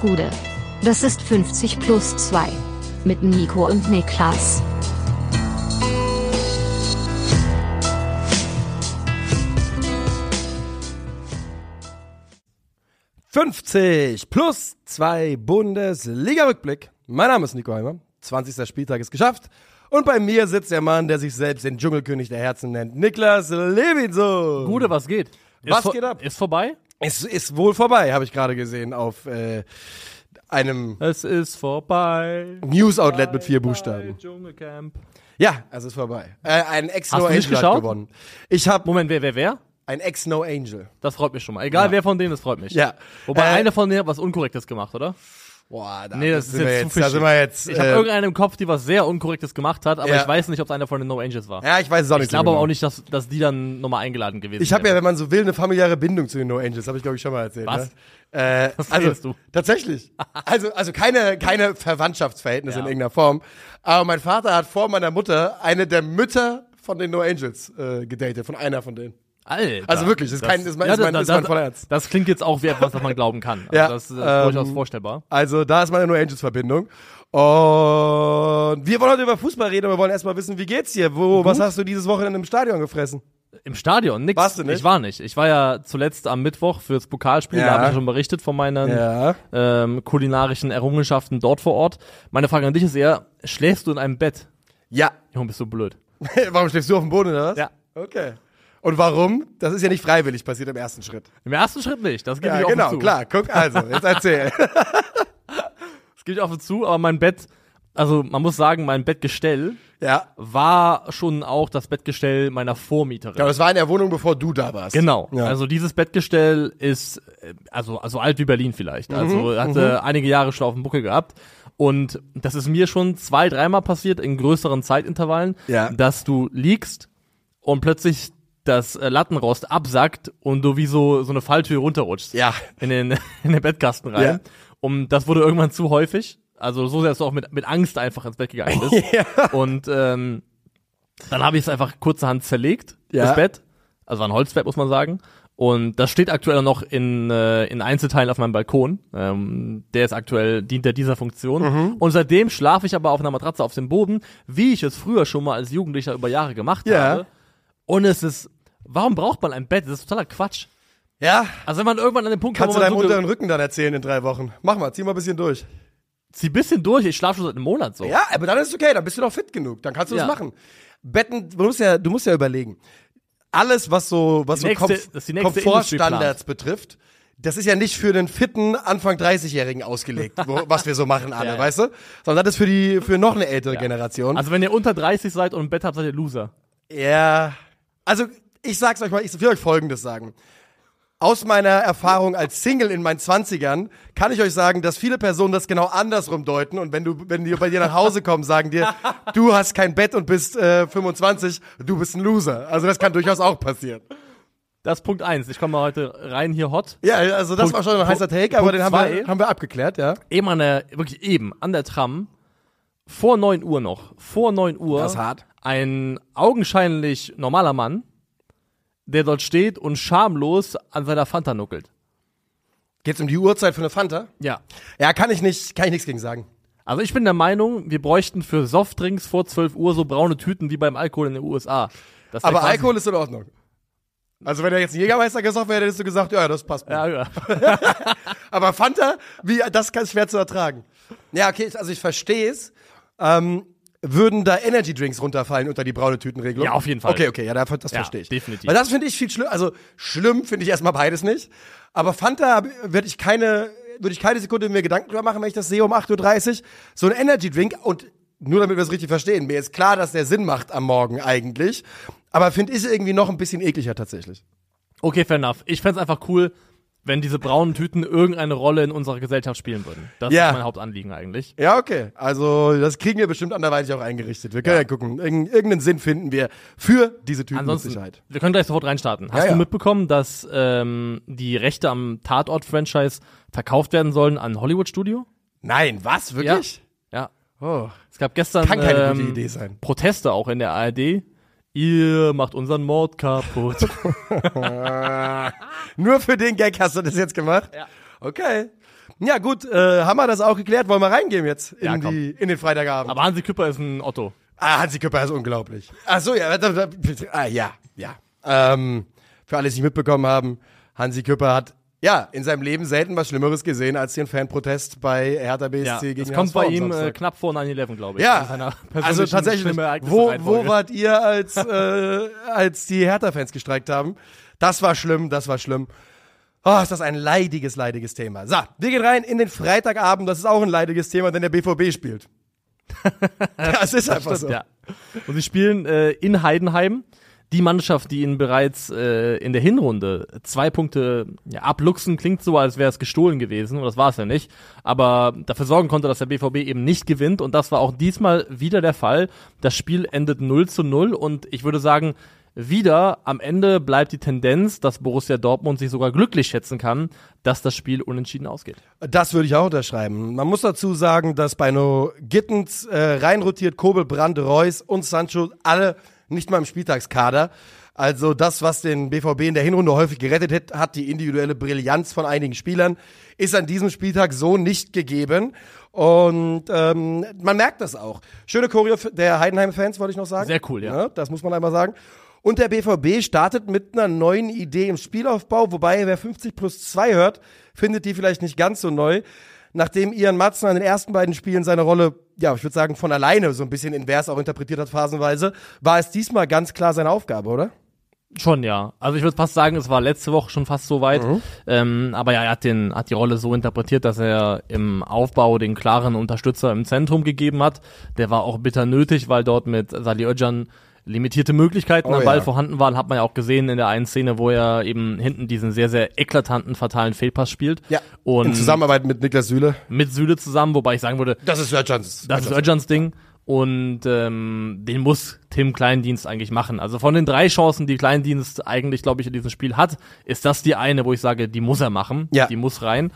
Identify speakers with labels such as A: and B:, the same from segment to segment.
A: Gude. Das ist 50 plus 2. Mit Nico und Niklas.
B: »50 plus 2 Bundesliga-Rückblick«. Mein Name ist Nico Heimer. 20. Spieltag ist geschafft. Und bei mir sitzt der Mann, der sich selbst den Dschungelkönig der Herzen nennt. Niklas Levinson.
C: Gude, was geht?
B: Was
C: ist
B: geht ab?
C: Ist vorbei?
B: Es ist wohl vorbei, habe ich gerade gesehen auf äh, einem
C: Es ist vorbei.
B: News-Outlet mit vier Buchstaben.
C: Dschungelcamp.
B: Ja, es ist vorbei. Äh, ein
C: du nicht
B: Angel hat gewonnen. Ich habe
C: Moment, wer, wer, wer?
B: ein Ex-No Angel.
C: Das freut mich schon mal. Egal
B: Ja.
C: wer von denen, das freut mich.
B: Ja.
C: Wobei
B: Äh,
C: einer von denen hat was Unkorrektes gemacht, oder?
B: Boah, da,
C: Nee, das ist
B: sind
C: jetzt zu
B: jetzt, da sind wir jetzt.
C: Ich habe
B: äh,
C: irgendeinen im Kopf, die was sehr Unkorrektes gemacht hat, aber
B: Ja.
C: ich weiß nicht, ob es einer von den No Angels war.
B: ja, ich weiß es auch nicht.
C: ich glaube
B: so
C: aber
B: genau.
C: auch nicht, dass, dass die dann nochmal eingeladen gewesen
B: Ich habe ja, wenn man so will, eine familiäre Bindung zu den No Angels. Habe ich glaube ich schon mal erzählt.
C: Was?
B: Ne? Äh,
C: Was
B: also
C: du?
B: tatsächlich. Also also keine keine Verwandtschaftsverhältnisse
C: Ja.
B: in irgendeiner Form. Aber mein Vater hat vor meiner Mutter eine der Mütter von den No Angels äh, gedatet, von einer von denen.
C: Alter.
B: Also wirklich, das ist kein- ist mein- ist mein-
C: da-
B: ist mein voller Ernst.
C: Das klingt jetzt auch wie etwas, was man glauben kann. Also
B: Ja,
C: das ist äh,
B: ähm,
C: durchaus vorstellbar.
B: Also da ist meine No Angels Verbindung. Und wir wollen heute über Fußball reden, aber wir wollen erstmal wissen, wie geht's dir? Wo, was hast du dieses Wochenende im Stadion gefressen?
C: Im Stadion, nix.
B: Warst du nicht?
C: Ich war nicht. Ich war ja zuletzt am Mittwoch fürs Pokalspiel,
B: Ja.
C: da habe ich ja schon berichtet von meinen
B: Ja.
C: ähm, kulinarischen Errungenschaften dort vor Ort. Meine Frage an dich ist eher, schläfst du in einem Bett?
B: Ja.
C: Junge, bist du blöd.
B: warum schläfst du auf dem Boden oder was?
C: Ja.
B: Okay. Und warum? Das ist ja nicht freiwillig passiert im ersten Schritt.
C: Im ersten Schritt nicht, das gebe
B: Ja,
C: ich offen
B: genau,
C: zu.
B: klar. Guck, also, jetzt erzähl.
C: Das gebe ich offen zu, aber mein Bett, also man muss sagen, mein Bettgestell
B: ja.
C: war schon auch das Bettgestell meiner Vormieterin.
B: Ja, das war in der Wohnung, bevor du da warst.
C: Genau.
B: Ja.
C: Also dieses Bettgestell ist äh, also also alt wie Berlin vielleicht.
B: Mhm,
C: Also hatte einige Jahre schon auf dem Buckel gehabt. Und das ist mir schon zwei, dreimal passiert in größeren Zeitintervallen,
B: Ja.
C: dass du liegst und plötzlich das äh, Lattenrost absackt und du wie so so eine Falltür runterrutschst
B: Ja.
C: in den in den Bettkasten rein.
B: Ja.
C: Und das wurde irgendwann zu häufig. Also so sehr, dass du auch mit mit Angst einfach ins Bett gegangen bist.
B: Ja.
C: Und ähm, dann habe ich es einfach kurzerhand zerlegt,
B: Ja.
C: das Bett. Also war ein Holzbett, muss man sagen. Und das steht aktuell noch in, äh, in Einzelteilen auf meinem Balkon. Ähm, der ist aktuell, dient der dieser Funktion.
B: Mhm.
C: Und seitdem schlafe ich aber auf einer Matratze auf dem Boden, wie ich es früher schon mal als Jugendlicher über Jahre gemacht
B: Ja.
C: habe. Und es ist, warum braucht man ein Bett? Das ist totaler Quatsch.
B: Ja.
C: Also wenn man irgendwann an den Punkt
B: Kannst du
C: kommt,
B: deinem
C: wo man so
B: unteren Rücken dann erzählen in drei Wochen. Mach mal, zieh mal ein bisschen durch.
C: zieh ein bisschen durch, ich schlafe schon seit einem Monat so.
B: Ja, aber dann ist es okay, dann bist du doch fit genug. Dann kannst du
C: Ja.
B: das machen. Betten, du musst ja, du musst ja überlegen. Alles, was so, was
C: Die
B: so
C: nächste- nächste
B: Komfortstandards betrifft, das ist ja nicht für den fitten Anfang 30-Jährigen ausgelegt, wo, was wir so machen alle,
C: Ja, ja.
B: weißt du? Sondern das ist für die, für noch eine ältere Generation.
C: Also wenn ihr unter 30 seid und ein Bett habt, seid ihr Loser.
B: Ja. Also, ich sag's euch mal, ich will euch Folgendes sagen. Aus meiner Erfahrung als Single in meinen 20ern kann ich euch sagen, dass viele Personen das genau andersrum deuten und wenn du, wenn die bei dir nach Hause kommen, sagen dir, du hast kein Bett und bist äh, 25, du bist ein Loser. Also das kann durchaus auch passieren.
C: Das ist Punkt eins. Ich komme mal heute rein hier hot.
B: Ja, also das
C: Punkt-
B: war schon ein heißer Take,
C: Punkt
B: aber den haben wir, haben wir abgeklärt, ja.
C: Eben an der, wirklich eben, an der Tram, vor 9 Uhr noch, vor 9 Uhr,
B: Das ist hart.
C: ein augenscheinlich normaler Mann, der dort steht und schamlos an seiner Fanta nuckelt.
B: Geht's um die Uhrzeit für eine Fanta?
C: Ja.
B: Ja, kann ich nicht, kann ich nichts gegen sagen.
C: Also ich bin der Meinung, wir bräuchten für Softdrinks vor 12 Uhr so braune Tüten wie beim Alkohol in den USA. Das
B: Aber Alkohol ist in Ordnung. Also wenn er jetzt einen Jägermeister gesagt wäre, hättest du gesagt, ja, das passt. mir.
C: Ja, ja.
B: Aber Fanta, wie, das kann schwer zu ertragen. Ja, okay, also ich verstehe es. Ähm, würden da Energy Drinks runterfallen unter die braune Tütenregelung?
C: Ja, auf jeden Fall.
B: Okay, okay, ja, das, das
C: Ja,
B: verstehe ich.
C: definitiv.
B: Weil das finde ich viel schlimm. Also schlimm finde ich erstmal beides nicht. Aber Fanta würde ich keine, würde ich keine Sekunde mir Gedanken drüber machen, wenn ich das sehe um 8.30 Uhr. So ein Energy Drink und nur damit wir es richtig verstehen, mir ist klar, dass der Sinn macht am Morgen eigentlich. Aber finde ich irgendwie noch ein bisschen ekliger tatsächlich.
C: Okay, fair enough. Ich fänd's einfach cool, wenn diese braunen Tüten irgendeine Rolle in unserer Gesellschaft spielen würden. Das
B: Ja.
C: ist mein Hauptanliegen eigentlich.
B: Ja, okay. Also, das kriegen wir bestimmt anderweitig auch eingerichtet. Wir können ja, gucken. Irgend, irgendeinen Sinn finden wir für diese mit
C: Ansonsten,
B: Sicherheit.
C: wir können gleich sofort reinstarten. Hast
B: Ja, ja.
C: du mitbekommen, dass ähm, die Rechte am Tatort-Franchise verkauft werden sollen an Hollywood-Studio?
B: Nein, was? Wirklich?
C: Ja.
B: Oh.
C: Es gab gestern
B: Kann keine
C: ähm,
B: gute Idee sein.
C: Proteste auch in der ARD. Ihr macht unseren Mord kaputt.
B: Nur für den Gag hast du das jetzt gemacht?
C: Ja.
B: Okay. Ja, gut, äh, haben wir das auch geklärt. Wollen wir reingehen jetzt in,
C: Ja,
B: die, in den Freitagabend?
C: Aber Hansi Küpper ist ein Otto.
B: Ah, Hansi Küpper ist unglaublich. Ach so, ja, da, da, ah, ja, ja. Ähm, für alle, die es nicht mitbekommen haben, Hansi Küpper hat ja in seinem Leben selten was Schlimmeres gesehen als den Fanprotest bei Hertha BSC
C: Ja,
B: gegen
C: das kommt
B: HSV
C: bei ihm äh, knapp vor 9-11, glaube ich.
B: Ja, also tatsächlich. Wo, wo wart ihr, als, äh, als die Hertha-Fans gestreikt haben? Das war schlimm, das war schlimm. Oh, ist das ein leidiges, leidiges Thema. So, wir gehen rein in den Freitagabend. Das ist auch ein leidiges Thema, denn der BVB spielt. das ist einfach so.
C: Ja. Und sie spielen äh, in Heidenheim. Die Mannschaft, die ihnen bereits äh, in der Hinrunde zwei Punkte ja, abluchsen, klingt so, als wäre es gestohlen gewesen. Und das war es ja nicht. Aber dafür sorgen konnte, dass der BVB eben nicht gewinnt. Und das war auch diesmal wieder der Fall. Das Spiel endet 0 zu 0. Und ich würde sagen, wieder am Ende bleibt die Tendenz, dass Borussia Dortmund sich sogar glücklich schätzen kann, dass das Spiel unentschieden ausgeht.
B: Das würde ich auch unterschreiben. Man muss dazu sagen, dass bei No Gittens äh, reinrotiert Kobel, Brandt, Reus und Sancho alle nicht mal im Spieltagskader. Also das, was den BVB in der Hinrunde häufig gerettet hat, hat die individuelle Brillanz von einigen Spielern, ist an diesem Spieltag so nicht gegeben. Und ähm, man merkt das auch. Schöne Choreo der Heidenheim-Fans, wollte ich noch sagen.
C: Sehr cool, ja.
B: Das muss man einmal sagen. Und der BVB startet mit einer neuen Idee im Spielaufbau, wobei wer 50 plus 2 hört, findet die vielleicht nicht ganz so neu. Nachdem Ian Matzen an den ersten beiden Spielen seine Rolle, ja, ich würde sagen, von alleine so ein bisschen invers auch interpretiert hat, phasenweise, war es diesmal ganz klar seine Aufgabe, oder?
C: Schon, ja. Also ich würde fast sagen, es war letzte Woche schon fast so weit. Ähm, aber ja, er hat, den, hat die Rolle so interpretiert, dass er im Aufbau den klaren Unterstützer im Zentrum gegeben hat. Der war auch bitter nötig, weil dort mit Salih Özcan limitierte Möglichkeiten
B: Oh
C: am Ball
B: ja.
C: vorhanden waren. Hat man ja auch gesehen in der einen Szene, wo er eben hinten diesen sehr, sehr eklatanten, fatalen Fehlpass spielt. Und
B: In Zusammenarbeit mit Niklas Süle.
C: mit Süle zusammen, wobei ich sagen würde,
B: Das ist Sörjans.
C: das ist Özcans Ding. Und ähm, den muss Tim Kleindienst eigentlich machen. Also von den drei Chancen, die Kleindienst eigentlich, glaube ich, in diesem Spiel hat, ist das die eine, wo ich sage, die muss er machen.
B: Ja.
C: Die muss rein.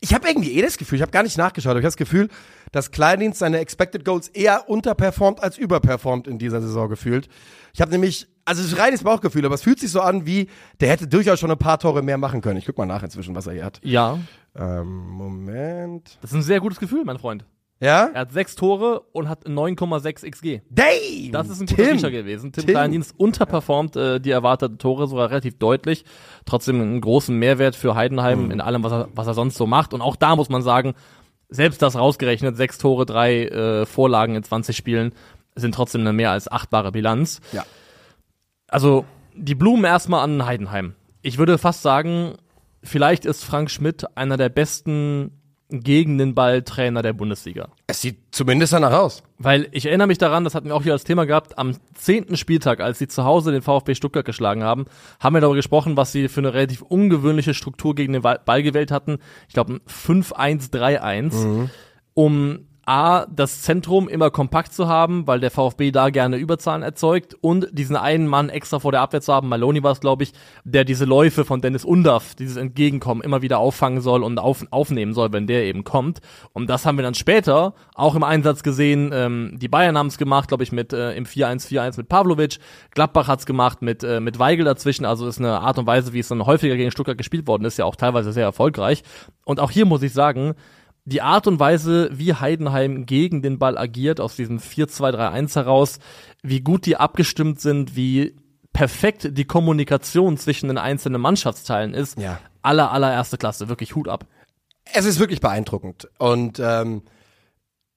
B: Ich habe irgendwie eh das Gefühl, ich habe gar nicht nachgeschaut, aber ich habe das Gefühl, dass Kleindienst seine Expected Goals eher unterperformt als überperformt in dieser Saison gefühlt. Ich habe nämlich, also es ist reines Bauchgefühl, aber es fühlt sich so an, wie der hätte durchaus schon ein paar Tore mehr machen können. Ich guck mal nach inzwischen, was er hier hat.
C: Ja,
B: Ähm, Moment.
C: das ist ein sehr gutes Gefühl, mein Freund.
B: Ja?
C: Er hat sechs Tore und hat 9,6 XG.
B: Damn!
C: Das ist ein guter
B: Tim.
C: Riecher gewesen. Tim,
B: Tim.
C: Kleindienst unterperformt äh, die erwarteten Tore sogar relativ deutlich. Trotzdem einen großen Mehrwert für Heidenheim
B: Mhm.
C: in allem, was er, was er sonst so macht. Und auch da muss man sagen, selbst das rausgerechnet, sechs Tore, drei äh, Vorlagen in 20 Spielen, sind trotzdem eine mehr als achtbare Bilanz.
B: Ja.
C: Also die Blumen erstmal an Heidenheim. Ich würde fast sagen, vielleicht ist Frank Schmidt einer der besten gegen den Ball Trainer der Bundesliga.
B: Es sieht zumindest danach aus.
C: Weil ich erinnere mich daran, das hatten wir auch hier als Thema gehabt, am zehnten Spieltag, als sie zu Hause den VfB Stuttgart geschlagen haben, haben wir darüber gesprochen, was sie für eine relativ ungewöhnliche Struktur gegen den Ball gewählt hatten. Ich glaube ein 5-1-3-1, um A, das Zentrum immer kompakt zu haben, weil der VfB da gerne Überzahlen erzeugt und diesen einen Mann extra vor der Abwehr zu haben, Maloney war es, glaube ich, der diese Läufe von Dennis Undaff, dieses Entgegenkommen, immer wieder auffangen soll und auf, aufnehmen soll, wenn der eben kommt. Und das haben wir dann später auch im Einsatz gesehen. Ähm, die Bayern haben es gemacht, glaube ich, mit äh, im 4-1-4-1 mit Pavlovic. Gladbach hat's gemacht mit, äh, mit Weigel dazwischen. Also ist eine Art und Weise, wie es dann häufiger gegen Stuttgart gespielt worden ist, ja auch teilweise sehr erfolgreich. Und auch hier muss ich sagen, die Art und Weise, wie Heidenheim gegen den Ball agiert, aus diesem 4-2-3-1 heraus, wie gut die abgestimmt sind, wie perfekt die Kommunikation zwischen den einzelnen Mannschaftsteilen ist,
B: Ja.
C: aller, allererste Klasse, wirklich Hut ab.
B: Es ist wirklich beeindruckend. Und ähm,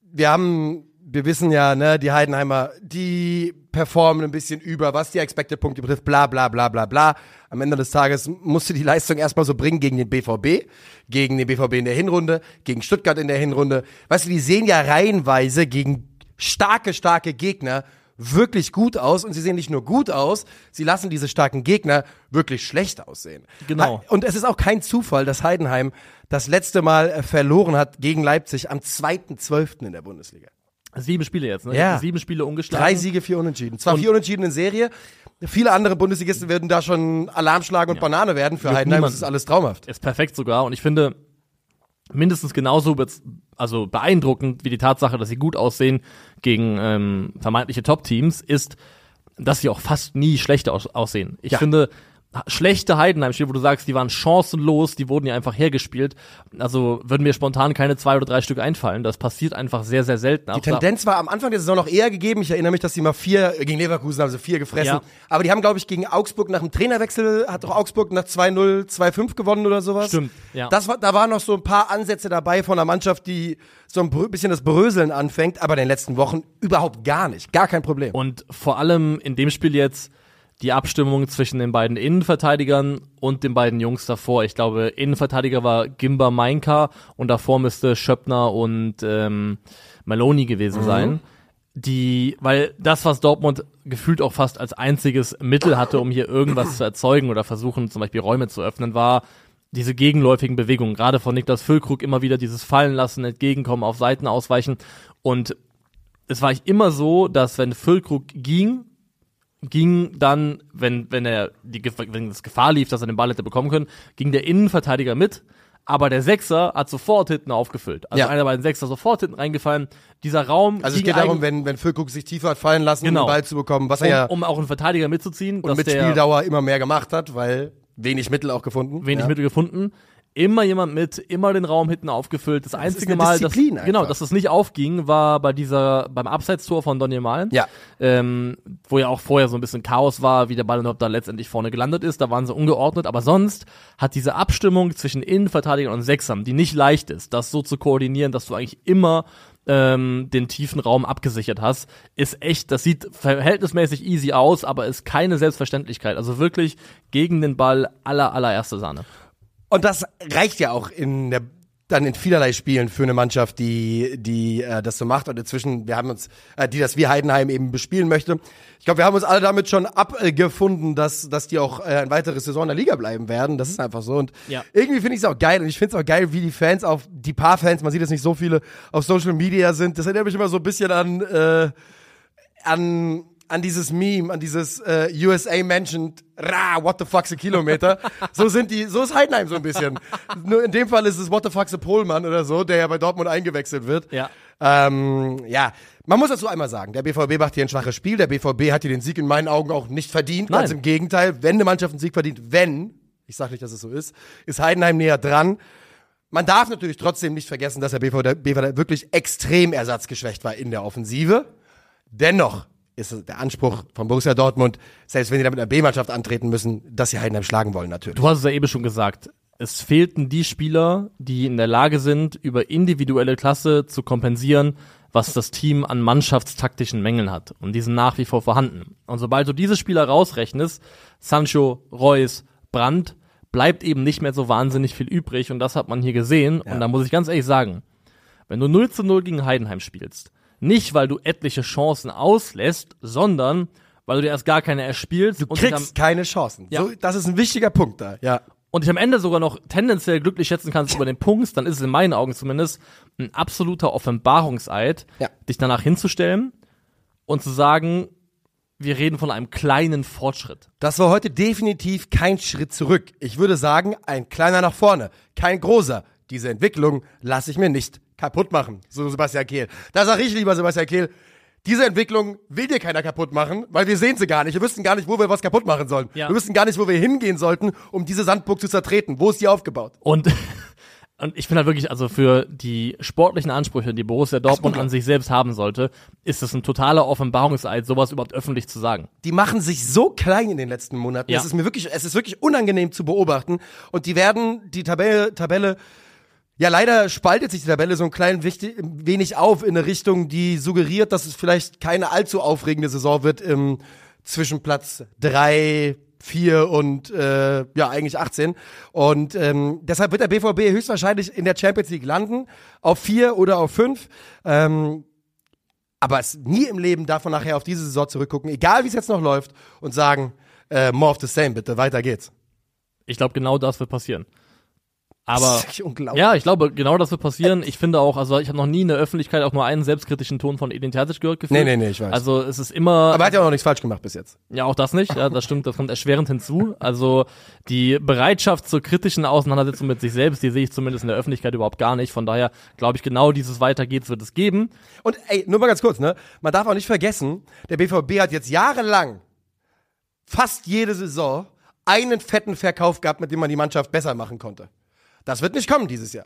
B: wir haben, wir wissen ja, ne, die Heidenheimer, die performen ein bisschen über, was die Expected Punkte betrifft, bla bla bla bla bla. Am Ende des Tages musste die Leistung erstmal so bringen gegen den BVB, gegen den BVB in der Hinrunde, gegen Stuttgart in der Hinrunde. Weißt du, die sehen ja reihenweise gegen starke, starke Gegner wirklich gut aus und sie sehen nicht nur gut aus, sie lassen diese starken Gegner wirklich schlecht aussehen.
C: Genau.
B: Und es ist auch kein Zufall, dass Heidenheim das letzte Mal äh, verloren hat gegen Leipzig am 2.12. in der Bundesliga.
C: Sieben Spiele jetzt, ne?
B: Ja.
C: Sieben Spiele ungeschlagen.
B: Drei Siege, vier Unentschieden. Zwar vier Unentschieden in Serie. Viele andere Bundesligisten würden da schon Alarm schlagen und Banane werden. Für
C: Juckt
B: Heidenheim
C: niemanden.
B: ist es alles traumhaft.
C: ist perfekt sogar. Und ich finde mindestens genauso also beeindruckend wie die Tatsache, dass sie gut aussehen gegen ähm, vermeintliche Top-Teams, ist, dass sie auch fast nie schlecht aus aussehen. Ich
B: Ja.
C: finde, schlechte Heidenheim-Spiele, wo du sagst, die waren chancenlos, die wurden ja einfach hergespielt. Also würden mir spontan keine zwei oder drei Stück einfallen. Das passiert einfach sehr, sehr selten.
B: Die Tendenz war am Anfang der Saison noch eher gegeben. Ich erinnere mich, dass sie mal vier gegen Leverkusen haben sie vier gefressen.
C: Ja.
B: Aber die haben, glaube ich, gegen Augsburg nach dem Trainerwechsel hat doch Augsburg nach 2-0, 2-5 gewonnen oder sowas.
C: Stimmt, ja.
B: Das war, da waren noch so ein paar Ansätze dabei von einer Mannschaft, die so ein bisschen das Bröseln anfängt, aber in den letzten Wochen überhaupt gar nicht. Gar kein Problem.
C: Und vor allem in dem Spiel jetzt die Abstimmung zwischen den beiden Innenverteidigern und den beiden Jungs davor. Ich glaube, Innenverteidiger war Gimba Mainka und davor müsste Schöppner und ähm, Maloney gewesen sein. Die, weil das, was Dortmund gefühlt auch fast als einziges Mittel hatte, um hier irgendwas zu erzeugen oder versuchen, zum Beispiel Räume zu öffnen, war diese gegenläufigen Bewegungen. Gerade von Niklas Füllkrug immer wieder dieses Fallen lassen, entgegenkommen, auf Seiten ausweichen. Und es war ich immer so, dass wenn Füllkrug ging, ging dann, wenn, wenn er die, wenn es Gefahr lief, dass er den Ball hätte bekommen können, ging der Innenverteidiger mit, aber der Sechser hat sofort hinten aufgefüllt. Also
B: Ja.
C: einer der beiden Sechser sofort hinten reingefallen. Dieser Raum
B: Also es geht darum, wenn, wenn Füllkrug sich tiefer hat fallen lassen,
C: Genau.
B: um den Ball zu bekommen, was
C: um,
B: er ja
C: um auch einen Verteidiger mitzuziehen,
B: und mit Spieldauer immer mehr gemacht hat, weil wenig Mittel auch gefunden.
C: wenig
B: ja.
C: Mittel gefunden. Immer jemand mit, immer den Raum hinten aufgefüllt. Das einzige
B: eine
C: Mal, dass,
B: einfach.
C: genau, dass das nicht aufging, war bei dieser, beim Abseitstor von Daniel Malen.
B: Ja.
C: ähm, wo ja auch vorher so ein bisschen Chaos war, wie der Ball überhaupt da letztendlich vorne gelandet ist. Da waren sie ungeordnet. Aber sonst hat diese Abstimmung zwischen Innenverteidigern und Sechsern, die nicht leicht ist, das so zu koordinieren, dass du eigentlich immer ähm, den tiefen Raum abgesichert hast, ist echt, das sieht verhältnismäßig easy aus, aber ist keine Selbstverständlichkeit. Also wirklich gegen den Ball aller, allererste Sahne.
B: Und das reicht ja auch in der dann in vielerlei Spielen für eine Mannschaft, die die äh, das so macht und inzwischen wir haben uns äh, die das wie Heidenheim eben bespielen möchte. Ich glaube, wir haben uns alle damit schon abgefunden, dass dass die auch äh, ein weiteres Saison in der Liga bleiben werden. Das ist einfach so und
C: Ja.
B: irgendwie finde ich es auch geil und ich finde es auch geil, wie die Fans auf die paar Fans, man sieht jetzt nicht so viele auf Social Media sind. Das erinnert mich immer so ein bisschen an äh, an an dieses Meme, an dieses äh, USA mentioned, ra, what the fuck's a Kilometer. so sind die, so ist Heidenheim so ein bisschen. Nur in dem Fall ist es what the fuck's a Pohlmann oder so, der ja bei Dortmund eingewechselt wird.
C: Ja.
B: Ähm, ja, man muss dazu einmal sagen, der BVB macht hier ein schwaches Spiel. Der BVB hat hier den Sieg in meinen Augen auch nicht verdient. Ganz
C: Nein.
B: im Gegenteil, wenn eine Mannschaft einen Sieg verdient, wenn, ich sage nicht, dass es so ist, ist Heidenheim näher dran. Man darf natürlich trotzdem nicht vergessen, dass der BVB wirklich extrem ersatzgeschwächt war in der Offensive. Dennoch ist der Anspruch von Borussia Dortmund, selbst wenn sie da mit einer B-Mannschaft antreten müssen, dass sie Heidenheim schlagen wollen natürlich.
C: Du hast es ja eben schon gesagt. Es fehlten die Spieler, die in der Lage sind, über individuelle Klasse zu kompensieren, was das Team an mannschaftstaktischen Mängeln hat. Und die sind nach wie vor vorhanden. Und sobald du diese Spieler rausrechnest, Sancho, Reus, Brandt, bleibt eben nicht mehr so wahnsinnig viel übrig. Und das hat man hier gesehen. Und da muss ich ganz ehrlich sagen, wenn du 0 zu 0 gegen Heidenheim spielst, nicht weil du etliche Chancen auslässt, sondern weil du dir erst gar keine erspielst
B: Du
C: dich am-
B: kriegst keine Chancen.
C: Ja.
B: So, das ist ein wichtiger Punkt da, ja.
C: und dich am Ende sogar noch tendenziell glücklich schätzen kannst über den Punkt, dann ist es in meinen Augen zumindest ein absoluter Offenbarungseid,
B: Ja.
C: dich danach hinzustellen und zu sagen, wir reden von einem kleinen Fortschritt.
B: Das war heute definitiv kein Schritt zurück. Ich würde sagen, ein kleiner nach vorne, kein großer. Diese Entwicklung lasse ich mir nicht kaputt machen, so Sebastian Kehl. Da sage ich lieber, Sebastian Kehl, diese Entwicklung will dir keiner kaputt machen, weil wir sehen sie gar nicht. Wir wüssten gar nicht, wo wir was kaputt machen sollen.
C: Ja.
B: Wir wüssten gar nicht, wo wir hingehen sollten, um diese Sandburg zu zertreten. Wo ist die aufgebaut?
C: Und, und ich finde halt wirklich, also für die sportlichen Ansprüche, die Borussia Dortmund an sich selbst haben sollte, ist es ein totaler Offenbarungseid, sowas überhaupt öffentlich zu sagen.
B: die machen sich so klein in den letzten Monaten.
C: Ja.
B: Es ist mir wirklich, es ist wirklich unangenehm zu beobachten. Und die werden die Tabelle, Tabelle, ja leider spaltet sich die Tabelle so ein klein wichtig, wenig auf in eine Richtung, die suggeriert, dass es vielleicht keine allzu aufregende Saison wird im zwischen Platz drei, vier und äh, ja eigentlich 18. Und ähm, deshalb wird der BVB höchstwahrscheinlich in der Champions League landen auf vier oder auf fünf. Ähm, aber es nie im Leben man nachher auf diese Saison zurückgucken, egal wie es jetzt noch läuft, und sagen, äh, more of the same, bitte, weiter geht's.
C: Ich glaube, genau das wird passieren. Aber ja, ich glaube, genau das wird passieren. Ich finde auch, also ich habe noch nie in der Öffentlichkeit auch nur einen selbstkritischen Ton von Edin Terzic gehört gefühlt.
B: Nee, nee, nee, ich weiß.
C: Also es ist immer
B: aber er hat ja auch noch nichts falsch gemacht bis jetzt.
C: Ja, auch das nicht. Ja, das stimmt. Das kommt erschwerend hinzu. Also die Bereitschaft zur kritischen Auseinandersetzung mit sich selbst, die sehe ich zumindest in der Öffentlichkeit überhaupt gar nicht. Von daher glaube ich, genau dieses Weitergeht wird es geben.
B: Und ey, nur mal ganz kurz, ne? Man darf auch nicht vergessen, der BVB hat jetzt jahrelang fast jede Saison einen fetten Verkauf gehabt, mit dem man die Mannschaft besser machen konnte. Das wird nicht kommen dieses Jahr.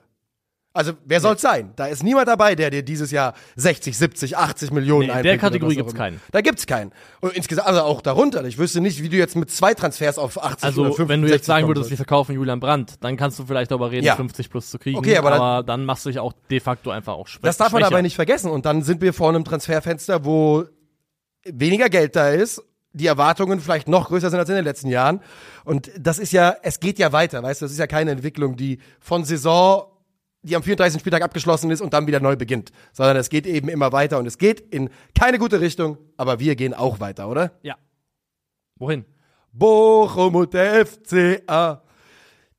B: Also, wer soll's sein? Da ist niemand dabei, der dir dieses Jahr 60, 70, 80 Millionen
C: Nee, in der
B: oder
C: Kategorie gibt's keinen.
B: Da gibt's keinen. Und insgesamt, also auch darunter. Ich wüsste nicht, wie du jetzt mit zwei Transfers auf 80 oder
C: Also,
B: 50,
C: wenn du jetzt
B: 60
C: sagen würdest, wir verkaufen Julian Brandt, dann kannst du vielleicht darüber reden,
B: Ja.
C: 50 plus zu kriegen.
B: Okay, aber dann-
C: dann machst du dich auch de facto einfach auch schwächer.
B: Das darf man aber nicht vergessen. Und dann sind wir vor einem Transferfenster, wo weniger Geld da ist, die Erwartungen vielleicht noch größer sind als in den letzten Jahren. Und das ist ja, es geht ja weiter, weißt du, das ist ja keine Entwicklung, die von Saison, die am 34. Spieltag abgeschlossen ist und dann wieder neu beginnt, sondern es geht eben immer weiter und es geht in keine gute Richtung, aber wir gehen auch weiter, oder?
C: Ja. Wohin?
B: Bochum und der FCA.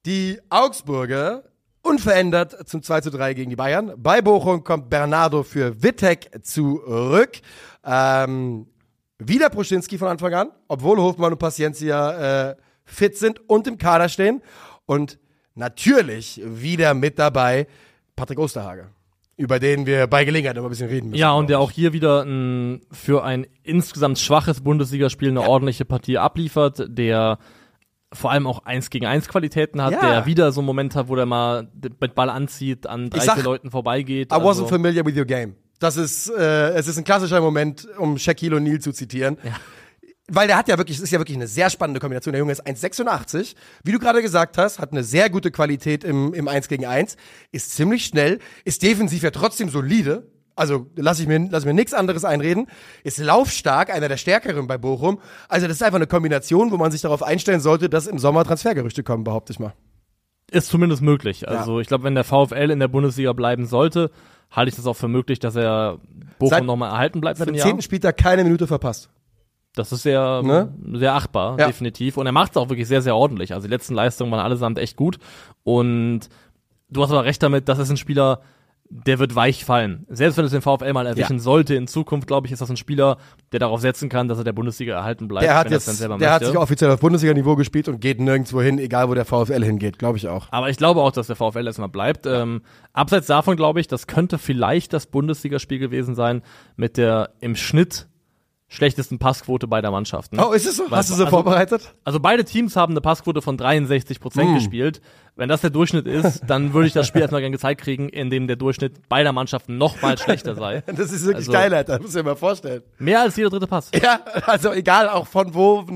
B: Die Augsburger unverändert zum 2 zu 3 gegen die Bayern. Bei Bochum kommt Bernardo für Wittek zurück. Ähm, wieder Proschinski von Anfang an, obwohl Hofmann und Paciencia äh, fit sind und im Kader stehen. Und natürlich wieder mit dabei Patrick Osterhage, über den wir bei Gelegenheit noch ein bisschen reden müssen.
C: Ja, und der auch hier wieder ein, für ein insgesamt schwaches Bundesligaspiel eine ordentliche Partie abliefert, der vor allem auch 1 gegen 1 Qualitäten hat,
B: Ja.
C: der wieder so einen Moment hat, wo der mal den Ball anzieht, an drei,
B: sag,
C: vier Leuten vorbeigeht.
B: I wasn't
C: Also,
B: familiar with your game. Das ist, äh, es ist ein klassischer Moment, um Shaquille O'Neal zu zitieren. Weil der hat ja wirklich, es ist ja wirklich eine sehr spannende Kombination. Der Junge ist 1,86. Wie du gerade gesagt hast, hat eine sehr gute Qualität im, im 1 gegen 1, ist ziemlich schnell, ist defensiv ja trotzdem solide. Also lass ich mir, lass mir nichts anderes einreden. Ist laufstark, einer der stärkeren bei Bochum. Also das ist einfach eine Kombination, wo man sich darauf einstellen sollte, dass im Sommer Transfergerüchte kommen, behaupte ich mal.
C: ist zumindest möglich. Also ich glaube, wenn der VfL in der Bundesliga bleiben sollte, halte ich das auch für möglich, dass er Bochum nochmal erhalten bleibt ein
B: dem
C: Jahr.
B: zehnten Spieltag keine Minute verpasst.
C: Das ist sehr,
B: Ne?
C: sehr achtbar,
B: Ja.
C: definitiv. Und er macht es auch wirklich sehr, sehr ordentlich. Also die letzten Leistungen waren allesamt echt gut. Und du hast aber recht damit, das ist ein Spieler, der wird weich fallen. Selbst wenn es den VfL mal erwischen
B: Ja.
C: sollte in Zukunft, glaube ich, ist das ein Spieler, der darauf setzen kann, dass er der Bundesliga erhalten bleibt.
B: Der hat
C: er
B: jetzt,
C: dann selber
B: der hat
C: möchte.
B: sich offiziell auf Bundesliga-Niveau gespielt und geht nirgendwo hin, egal wo der VfL hingeht, glaube ich auch.
C: Aber ich glaube auch, dass der VfL erstmal bleibt. Ähm, abseits davon glaube ich, das könnte vielleicht das Bundesligaspiel gewesen sein mit der im Schnitt schlechtesten Passquote beider Mannschaften.
B: Oh, ist es so?
C: Weil-
B: Hast du sie
C: also-
B: vorbereitet?
C: Also beide Teams haben eine Passquote von 63 Prozent
B: Mm.
C: gespielt. Wenn das der Durchschnitt ist, dann würde ich das Spiel erstmal gerne gezeigt kriegen, in dem der Durchschnitt beider Mannschaften noch mal schlechter sei.
B: Das ist wirklich
C: Also-
B: geil, Alter. Muss ich mir mal vorstellen.
C: Mehr als jeder dritte Pass.
B: Ja, also egal auch von wo,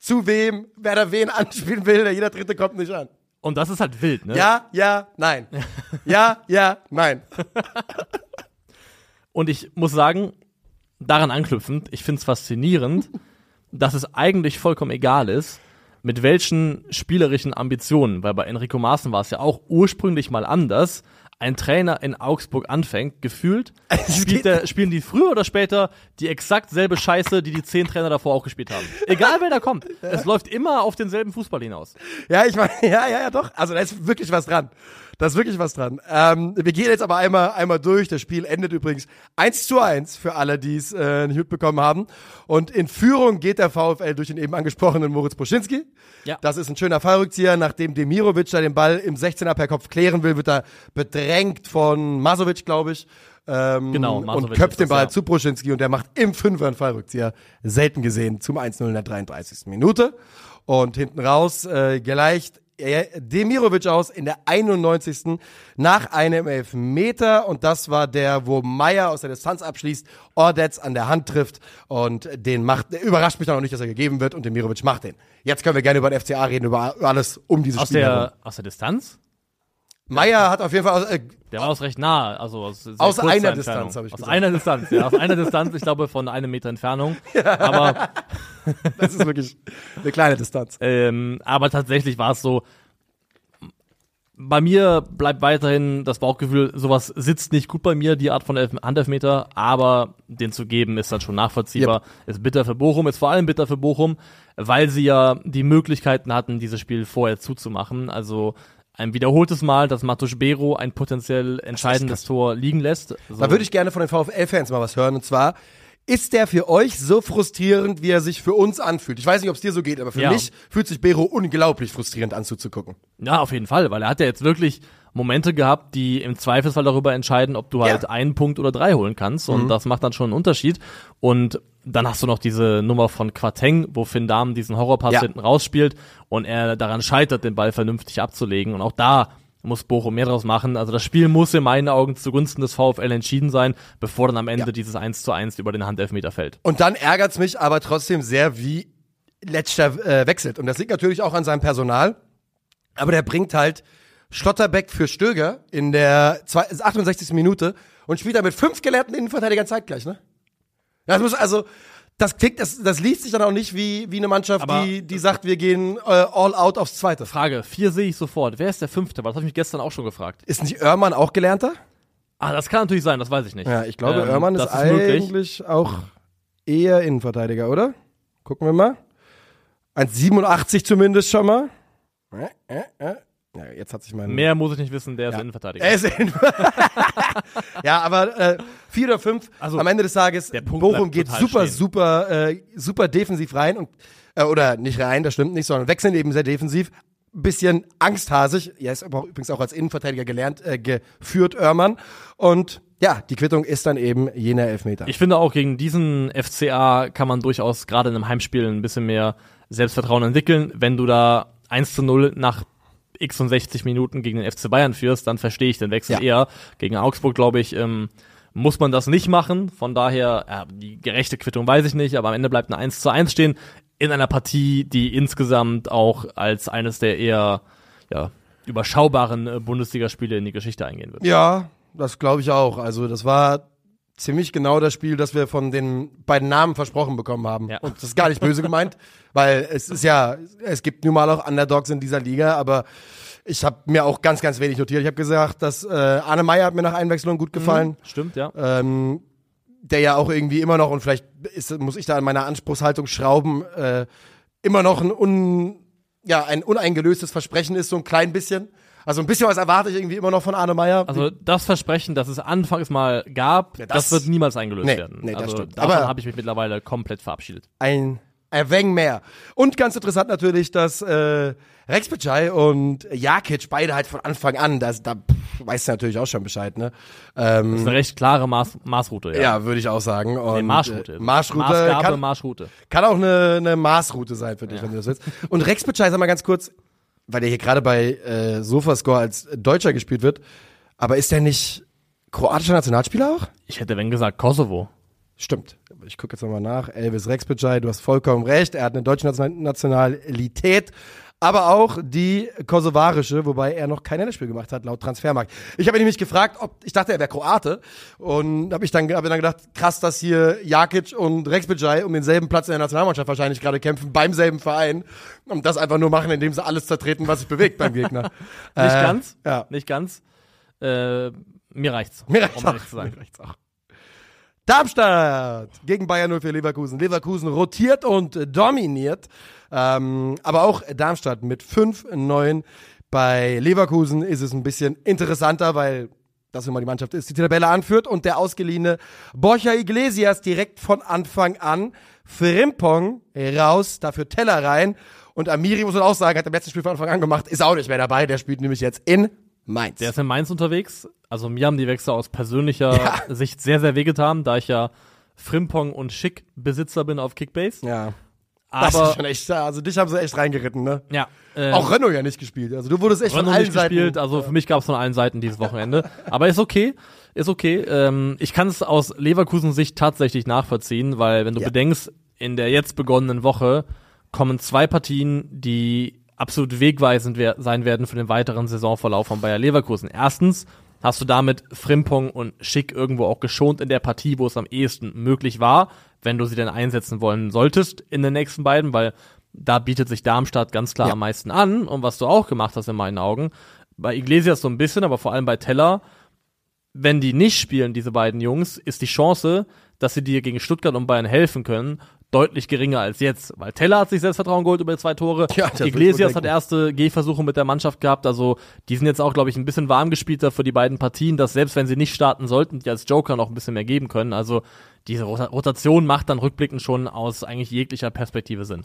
B: zu wem, wer da wen anspielen will, jeder Dritte kommt nicht an.
C: Und das ist halt wild, ne?
B: Ja, ja, nein. Ja, ja, nein.
C: Und ich muss sagen, daran anknüpfend, ich finde es faszinierend, dass es eigentlich vollkommen egal ist, mit welchen spielerischen Ambitionen, weil bei Enrico Maaßen war es ja auch ursprünglich mal anders, ein Trainer in Augsburg anfängt, gefühlt, spielt der, spielen die früher oder später die exakt selbe Scheiße, die die zehn Trainer davor auch gespielt haben. Egal wer da kommt. Es läuft immer auf denselben Fußball hinaus.
B: Ja, ich meine, ja, ja, ja, doch. Also da ist wirklich was dran. Da ist wirklich was dran. Ähm, wir gehen jetzt aber einmal, einmal durch. Das Spiel endet übrigens 1 zu 1 für alle, die es äh, nicht mitbekommen haben. Und in Führung geht der VfL durch den eben angesprochenen Moritz Poschinski.
C: Ja.
B: Das ist ein schöner Fallrückzieher. Nachdem Demirovic da den Ball im 16er per Kopf klären will, wird er bedrängt von Masovic, glaube ich. Ähm,
C: Genau,
B: und
C: Masovic
B: köpft
C: ist
B: den Ball
C: ja.
B: zu Proschinski und der macht im Fünfer einen Fallrückzieher. Selten gesehen zum 1-0 in der 33. Minute. Und hinten raus äh, gleicht er Demirovic aus in der 91. nach einem Elfmeter und das war der, wo Meier aus der Distanz abschließt, Ordetz an der Hand trifft und den macht, der überrascht mich dann auch nicht, dass er gegeben wird und Demirovic macht den. Jetzt können wir gerne über den FCA reden, über alles um dieses
C: Aus
B: Spiel herum.
C: der, aus der Distanz?
B: Meier hat auf jeden Fall, aus, äh,
C: Der war aus recht nah, also aus,
B: Aus einer. Distanz, hab ich
C: Aus
B: gesagt.
C: einer Distanz, ja. Aus einer Distanz, ich glaube von einem Meter Entfernung. Aber,
B: das ist wirklich eine kleine Distanz.
C: ähm, aber tatsächlich war es so, bei mir bleibt weiterhin das Bauchgefühl, sowas sitzt nicht gut bei mir, die Art von Elf Handelfmeter, aber den zu geben ist dann schon nachvollziehbar. Ist bitter für Bochum, ist vor allem bitter für Bochum, weil sie ja die Möglichkeiten hatten, dieses Spiel vorher zuzumachen. Also ein wiederholtes Mal, dass Matusz Bero ein potenziell entscheidendes Tor liegen lässt. So.
B: Da würde ich gerne von den VfL-Fans mal was hören. Und zwar, ist der für euch so frustrierend, wie er sich für uns anfühlt? Ich weiß nicht, ob es dir so geht, aber für
C: Ja.
B: mich fühlt sich Bero unglaublich frustrierend an zuzugucken.
C: Ja, auf jeden Fall, weil er hat ja jetzt wirklich Momente gehabt, die im Zweifelsfall darüber entscheiden, ob du halt einen Punkt oder drei holen kannst. Und das macht dann schon einen Unterschied. Und dann hast du noch diese Nummer von Quateng, wo Finn Dahm diesen Horrorpass
B: Ja.
C: hinten rausspielt und er daran scheitert, den Ball vernünftig abzulegen. Und auch da muss Bochum mehr draus machen. Also das Spiel muss in meinen Augen zugunsten des VfL entschieden sein, bevor dann am Ende
B: Ja.
C: dieses 1 zu 1 über den Handelfmeter fällt.
B: Und dann ärgert's mich aber trotzdem sehr, wie Letzter äh, wechselt. Und das liegt natürlich auch an seinem Personal. Aber der bringt halt Schlotterbeck für Stöger in der zwei- 68. Minute und spielt da mit fünf gelernten Innenverteidigern zeitgleich, ne? Das muss also, das klingt, das, das liest sich dann auch nicht wie, wie eine Mannschaft,
C: Aber-
B: die, die sagt, wir gehen äh, all out aufs Zweite.
C: Frage, vier sehe ich sofort. Wer ist der Fünfte? Das habe ich mich gestern auch schon gefragt.
B: Ist nicht Oermann auch Gelernter?
C: Ah, das kann natürlich sein, das weiß ich nicht.
B: Ja, ich glaube,
C: Ähm,
B: Oermann ist,
C: ist möglich.
B: eigentlich auch eher Innenverteidiger, oder? Gucken wir mal. 1,87 zumindest schon mal. Äh, äh, äh. Ja, jetzt hat sich mein...
C: Mehr muss ich nicht wissen, der ist Innenverteidiger.
B: Er ist in ja, aber äh, vier oder fünf.
C: Also,
B: am Ende des Tages,
C: der Punkt
B: Bochum geht super,
C: stehen.
B: super, äh, super defensiv rein und äh, oder nicht rein, das stimmt nicht, sondern wechseln eben sehr defensiv. Bisschen angsthasig. Er ist aber übrigens auch als Innenverteidiger gelernt, äh, geführt, Oermann. Und ja, die Quittung ist dann eben jener Elfmeter.
C: Ich finde auch gegen diesen FCA kann man durchaus gerade in einem Heimspiel ein bisschen mehr Selbstvertrauen entwickeln. Wenn du da 1 zu 0 nach x und 60 Minuten gegen den FC Bayern führst, dann verstehe ich den Wechsel
B: Ja.
C: eher. Gegen Augsburg, glaube ich, ähm, muss man das nicht machen. Von daher, ja, die gerechte Quittung weiß ich nicht, aber am Ende bleibt ein 1 zu 1 stehen in einer Partie, die insgesamt auch als eines der eher ja, überschaubaren äh, Bundesligaspiele in die Geschichte eingehen wird.
B: Ja, das glaube ich auch. Also das war ziemlich genau das Spiel, das wir von den beiden Namen versprochen bekommen haben.
C: Ja.
B: Und das ist gar nicht böse gemeint, weil es ist ja, es gibt nun mal auch Underdogs in dieser Liga, aber ich habe mir auch ganz, ganz wenig notiert. Ich habe gesagt, dass äh, Arne Meyer hat mir nach Einwechslung gut gefallen.
C: Stimmt, ja.
B: Ähm, der ja auch irgendwie immer noch, und vielleicht ist, muss ich da an meiner Anspruchshaltung schrauben, äh, immer noch ein, un, ja, ein uneingelöstes Versprechen ist, so ein klein bisschen. Also ein bisschen was erwarte ich irgendwie immer noch von Arne Meyer.
C: Also das Versprechen, das es anfangs mal gab,
B: Ja,
C: das,
B: das-
C: wird niemals eingelöst
B: Nee,
C: werden.
B: nee, das
C: also
B: stimmt.
C: davon habe ich mich mittlerweile komplett verabschiedet.
B: ein wenig mehr. Und ganz interessant natürlich, dass äh, Rex Bajai und Jakic beide halt von Anfang an, das, da pff, weißt du natürlich auch schon Bescheid, ne? Ähm,
C: Das ist eine recht klare Maß, Maßroute, ja.
B: ja, würde ich auch sagen. Und,
C: Nee, Marschroute.
B: Äh, Marschroute
C: Maßgabe,
B: kann,
C: Marschroute.
B: kann auch eine, eine Maßroute sein für dich, wenn du das willst. Und Rex Bajai, sag mal ganz kurz, weil der hier gerade bei äh, Sofascore als Deutscher gespielt wird, aber ist der nicht kroatischer Nationalspieler auch?
C: Ich hätte wenn gesagt Kosovo.
B: Stimmt. Ich gucke jetzt nochmal nach. Elvis Rexbejai, du hast vollkommen recht. Er hat eine deutsche Nation- Nationalität, aber auch die kosovarische, wobei er noch kein Länderspiel gemacht hat, laut Transfermarkt. Ich habe ihn nämlich gefragt, ob ich dachte, er wäre Kroate und habe ich dann, hab dann gedacht, krass, dass hier Jakic und Rexbejai um denselben Platz in der Nationalmannschaft wahrscheinlich gerade kämpfen, beim selben Verein und das einfach nur machen, indem sie alles zertreten, was sich bewegt beim Gegner.
C: Nicht
B: Äh,
C: ganz,
B: Ja.
C: nicht ganz. Äh, mir reicht's.
B: Mir reicht's
C: um
B: auch. Mir reicht's auch. Darmstadt gegen Bayern 0 für Leverkusen. Leverkusen rotiert und dominiert. Ähm, aber auch Darmstadt mit 5-9. Bei Leverkusen ist es ein bisschen interessanter, weil das immer die Mannschaft ist, die die Tabelle anführt und der ausgeliehene Borja Iglesias direkt von Anfang an. Frimpong raus, dafür Teller rein. Und Amiri, muss man auch sagen, hat im letzten Spiel von Anfang an gemacht, ist auch nicht mehr dabei. Der spielt nämlich jetzt in Mainz.
C: Der ist in Mainz unterwegs. Also mir haben die Wechsel aus persönlicher
B: Ja.
C: Sicht sehr, sehr wehgetan, da ich ja Frimpong und Schick Besitzer bin auf Kickbase.
B: ja. Das
C: Aber
B: ist schon echt, also dich haben sie echt reingeritten, ne?
C: ja, äh,
B: Auch Renault ja nicht gespielt. Also du wurdest echt
C: Renault
B: von allen
C: nicht gespielt,
B: Seiten.
C: also für mich gab es von allen Seiten dieses Wochenende. Aber ist okay, ist okay. Ähm, ich kann es aus Leverkusen Sicht tatsächlich nachvollziehen, weil wenn du
B: Ja.
C: bedenkst, in der jetzt begonnenen Woche kommen zwei Partien, die absolut wegweisend wer sein werden für den weiteren Saisonverlauf von Bayer Leverkusen. Erstens hast du damit Frimpong und Schick irgendwo auch geschont in der Partie, wo es am ehesten möglich war, wenn du sie denn einsetzen wollen solltest in den nächsten beiden, weil da bietet sich Darmstadt ganz klar
B: Ja.
C: am meisten an und was du auch gemacht hast in meinen Augen, bei Iglesias so ein bisschen, aber vor allem bei Teller, wenn die nicht spielen, diese beiden Jungs, ist die Chance, dass sie dir gegen Stuttgart und Bayern helfen können, deutlich geringer als jetzt. Weil Teller hat sich Selbstvertrauen geholt über zwei Tore.
B: Ja,
C: Iglesias hat erste Gehversuche mit der Mannschaft gehabt. Also die sind jetzt auch, glaube ich, ein bisschen warm gespielter für die beiden Partien, dass selbst wenn sie nicht starten sollten, die als Joker noch ein bisschen mehr geben können. Also diese Rota- Rotation macht dann rückblickend schon aus eigentlich jeglicher Perspektive Sinn.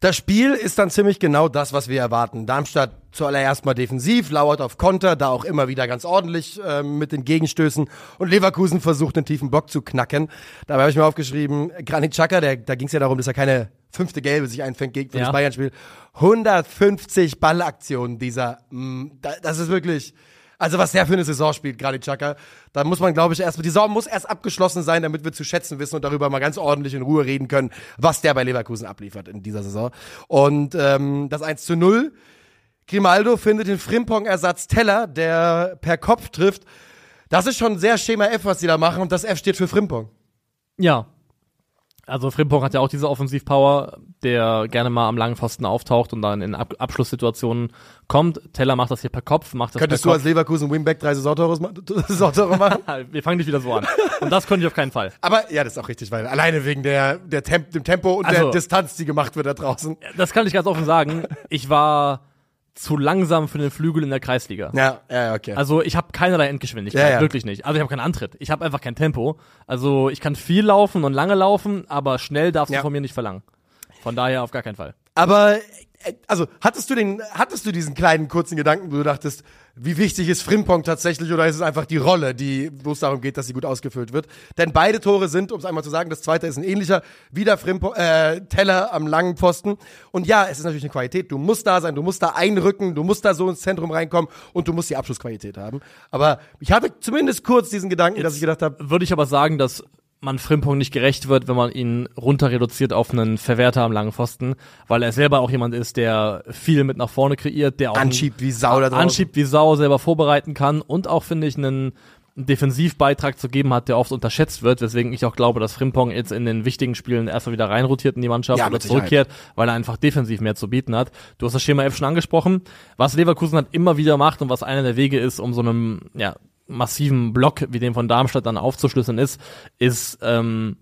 B: Das Spiel ist dann ziemlich genau das, was wir erwarten. Darmstadt zuallererst mal defensiv, lauert auf Konter, da auch immer wieder ganz ordentlich ähm, mit den Gegenstößen und Leverkusen versucht, den tiefen Block zu knacken. Dabei habe ich mir aufgeschrieben, Granit Xhaka, der, da ging es ja darum, dass er keine fünfte Gelbe sich einfängt gegen für
C: Ja.
B: das Bayern-Spiel. 150 Ballaktionen dieser, mh, da, das ist wirklich... Also was der für eine Saison spielt, Granit Xhaka, da muss man, glaube ich, erst, die Saison muss erst abgeschlossen sein, damit wir zu schätzen wissen und darüber mal ganz ordentlich in Ruhe reden können, was der bei Leverkusen abliefert in dieser Saison. Und ähm, das 1 zu 0, Grimaldo findet den Frimpong-Ersatz Teller, der per Kopf trifft. Das ist schon sehr Schema F, was die da machen und das F steht für Frimpong.
C: Ja. Also Frimpong hat ja auch diese Offensivpower, der gerne mal am langen Pfosten auftaucht und dann in Ab Abschlusssituationen kommt. Teller macht das hier per Kopf, macht das
B: Könntest du
C: per
B: als Leverkusen Wingback drei Saisontore ma- Saisontore machen?
C: Kopf. Wir fangen nicht wieder so an. Und das könnte ich auf keinen Fall.
B: Aber ja, das ist auch richtig, weil alleine wegen der, der Temp dem Tempo und der
C: Also-
B: Distanz, die gemacht wird da draußen.
C: Das kann ich ganz offen sagen. Ich war zu langsam für den Flügel in der Kreisliga.
B: Ja, ja, okay.
C: Also ich habe keinerlei Endgeschwindigkeit,
B: Ja, ja.
C: wirklich nicht. Also ich habe keinen Antritt. Ich habe einfach kein Tempo. Also ich kann viel laufen und lange laufen, aber schnell darfst
B: Ja.
C: du von mir nicht verlangen. Von daher auf gar keinen Fall.
B: Aber äh, also hattest du den, hattest du diesen kleinen kurzen Gedanken, wo du dachtest, wie wichtig ist Frimpong tatsächlich oder ist es einfach die Rolle, die, wo es darum geht, dass sie gut ausgefüllt wird? Denn beide Tore sind, um es einmal zu sagen, das zweite ist ein ähnlicher, wieder Frimpong, äh, Teller am langen Pfosten. Und ja, es ist natürlich eine Qualität. Du musst da sein, du musst da einrücken, du musst da so ins Zentrum reinkommen und du musst die Abschlussqualität haben. Aber ich hatte zumindest kurz diesen Gedanken, dass ich gedacht habe,
C: Würde ich aber sagen, dass man Frimpong nicht gerecht wird, wenn man ihn runter reduziert auf einen Verwerter am langen Pfosten, weil er selber auch jemand ist, der viel mit nach vorne kreiert, der auch
B: anschiebt wie Sau da
C: anschiebt wie Sau, selber vorbereiten kann und auch, finde ich, einen Defensivbeitrag zu geben hat, der oft unterschätzt wird, weswegen ich auch glaube, dass Frimpong jetzt in den wichtigen Spielen erstmal wieder reinrotiert in die Mannschaft
B: Ja,
C: oder zurückkehrt, weil er einfach defensiv mehr zu bieten hat. Du hast das Schema F schon angesprochen. Was Leverkusen halt immer wieder macht und was einer der Wege ist, um so einem ja, massiven Block wie den von Darmstadt dann aufzuschlüsseln ist, ist ähm,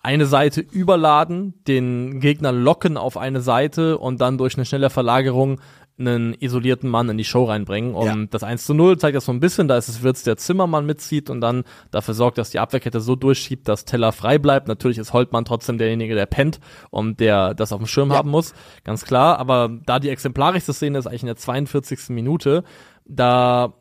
C: eine Seite überladen, den Gegner locken auf eine Seite und dann durch eine schnelle Verlagerung einen isolierten Mann in die Show reinbringen. Und
B: Ja.
C: das 1 zu 0 zeigt das so ein bisschen, da ist es Wirtz, der Zimmermann mitzieht und dann dafür sorgt, dass die Abwehrkette so durchschiebt, dass Teller frei bleibt. Natürlich ist Holtmann trotzdem derjenige, der pennt und der das auf dem Schirm haben muss, ganz klar. Aber da die exemplarischste Szene ist eigentlich in der 42. Minute, da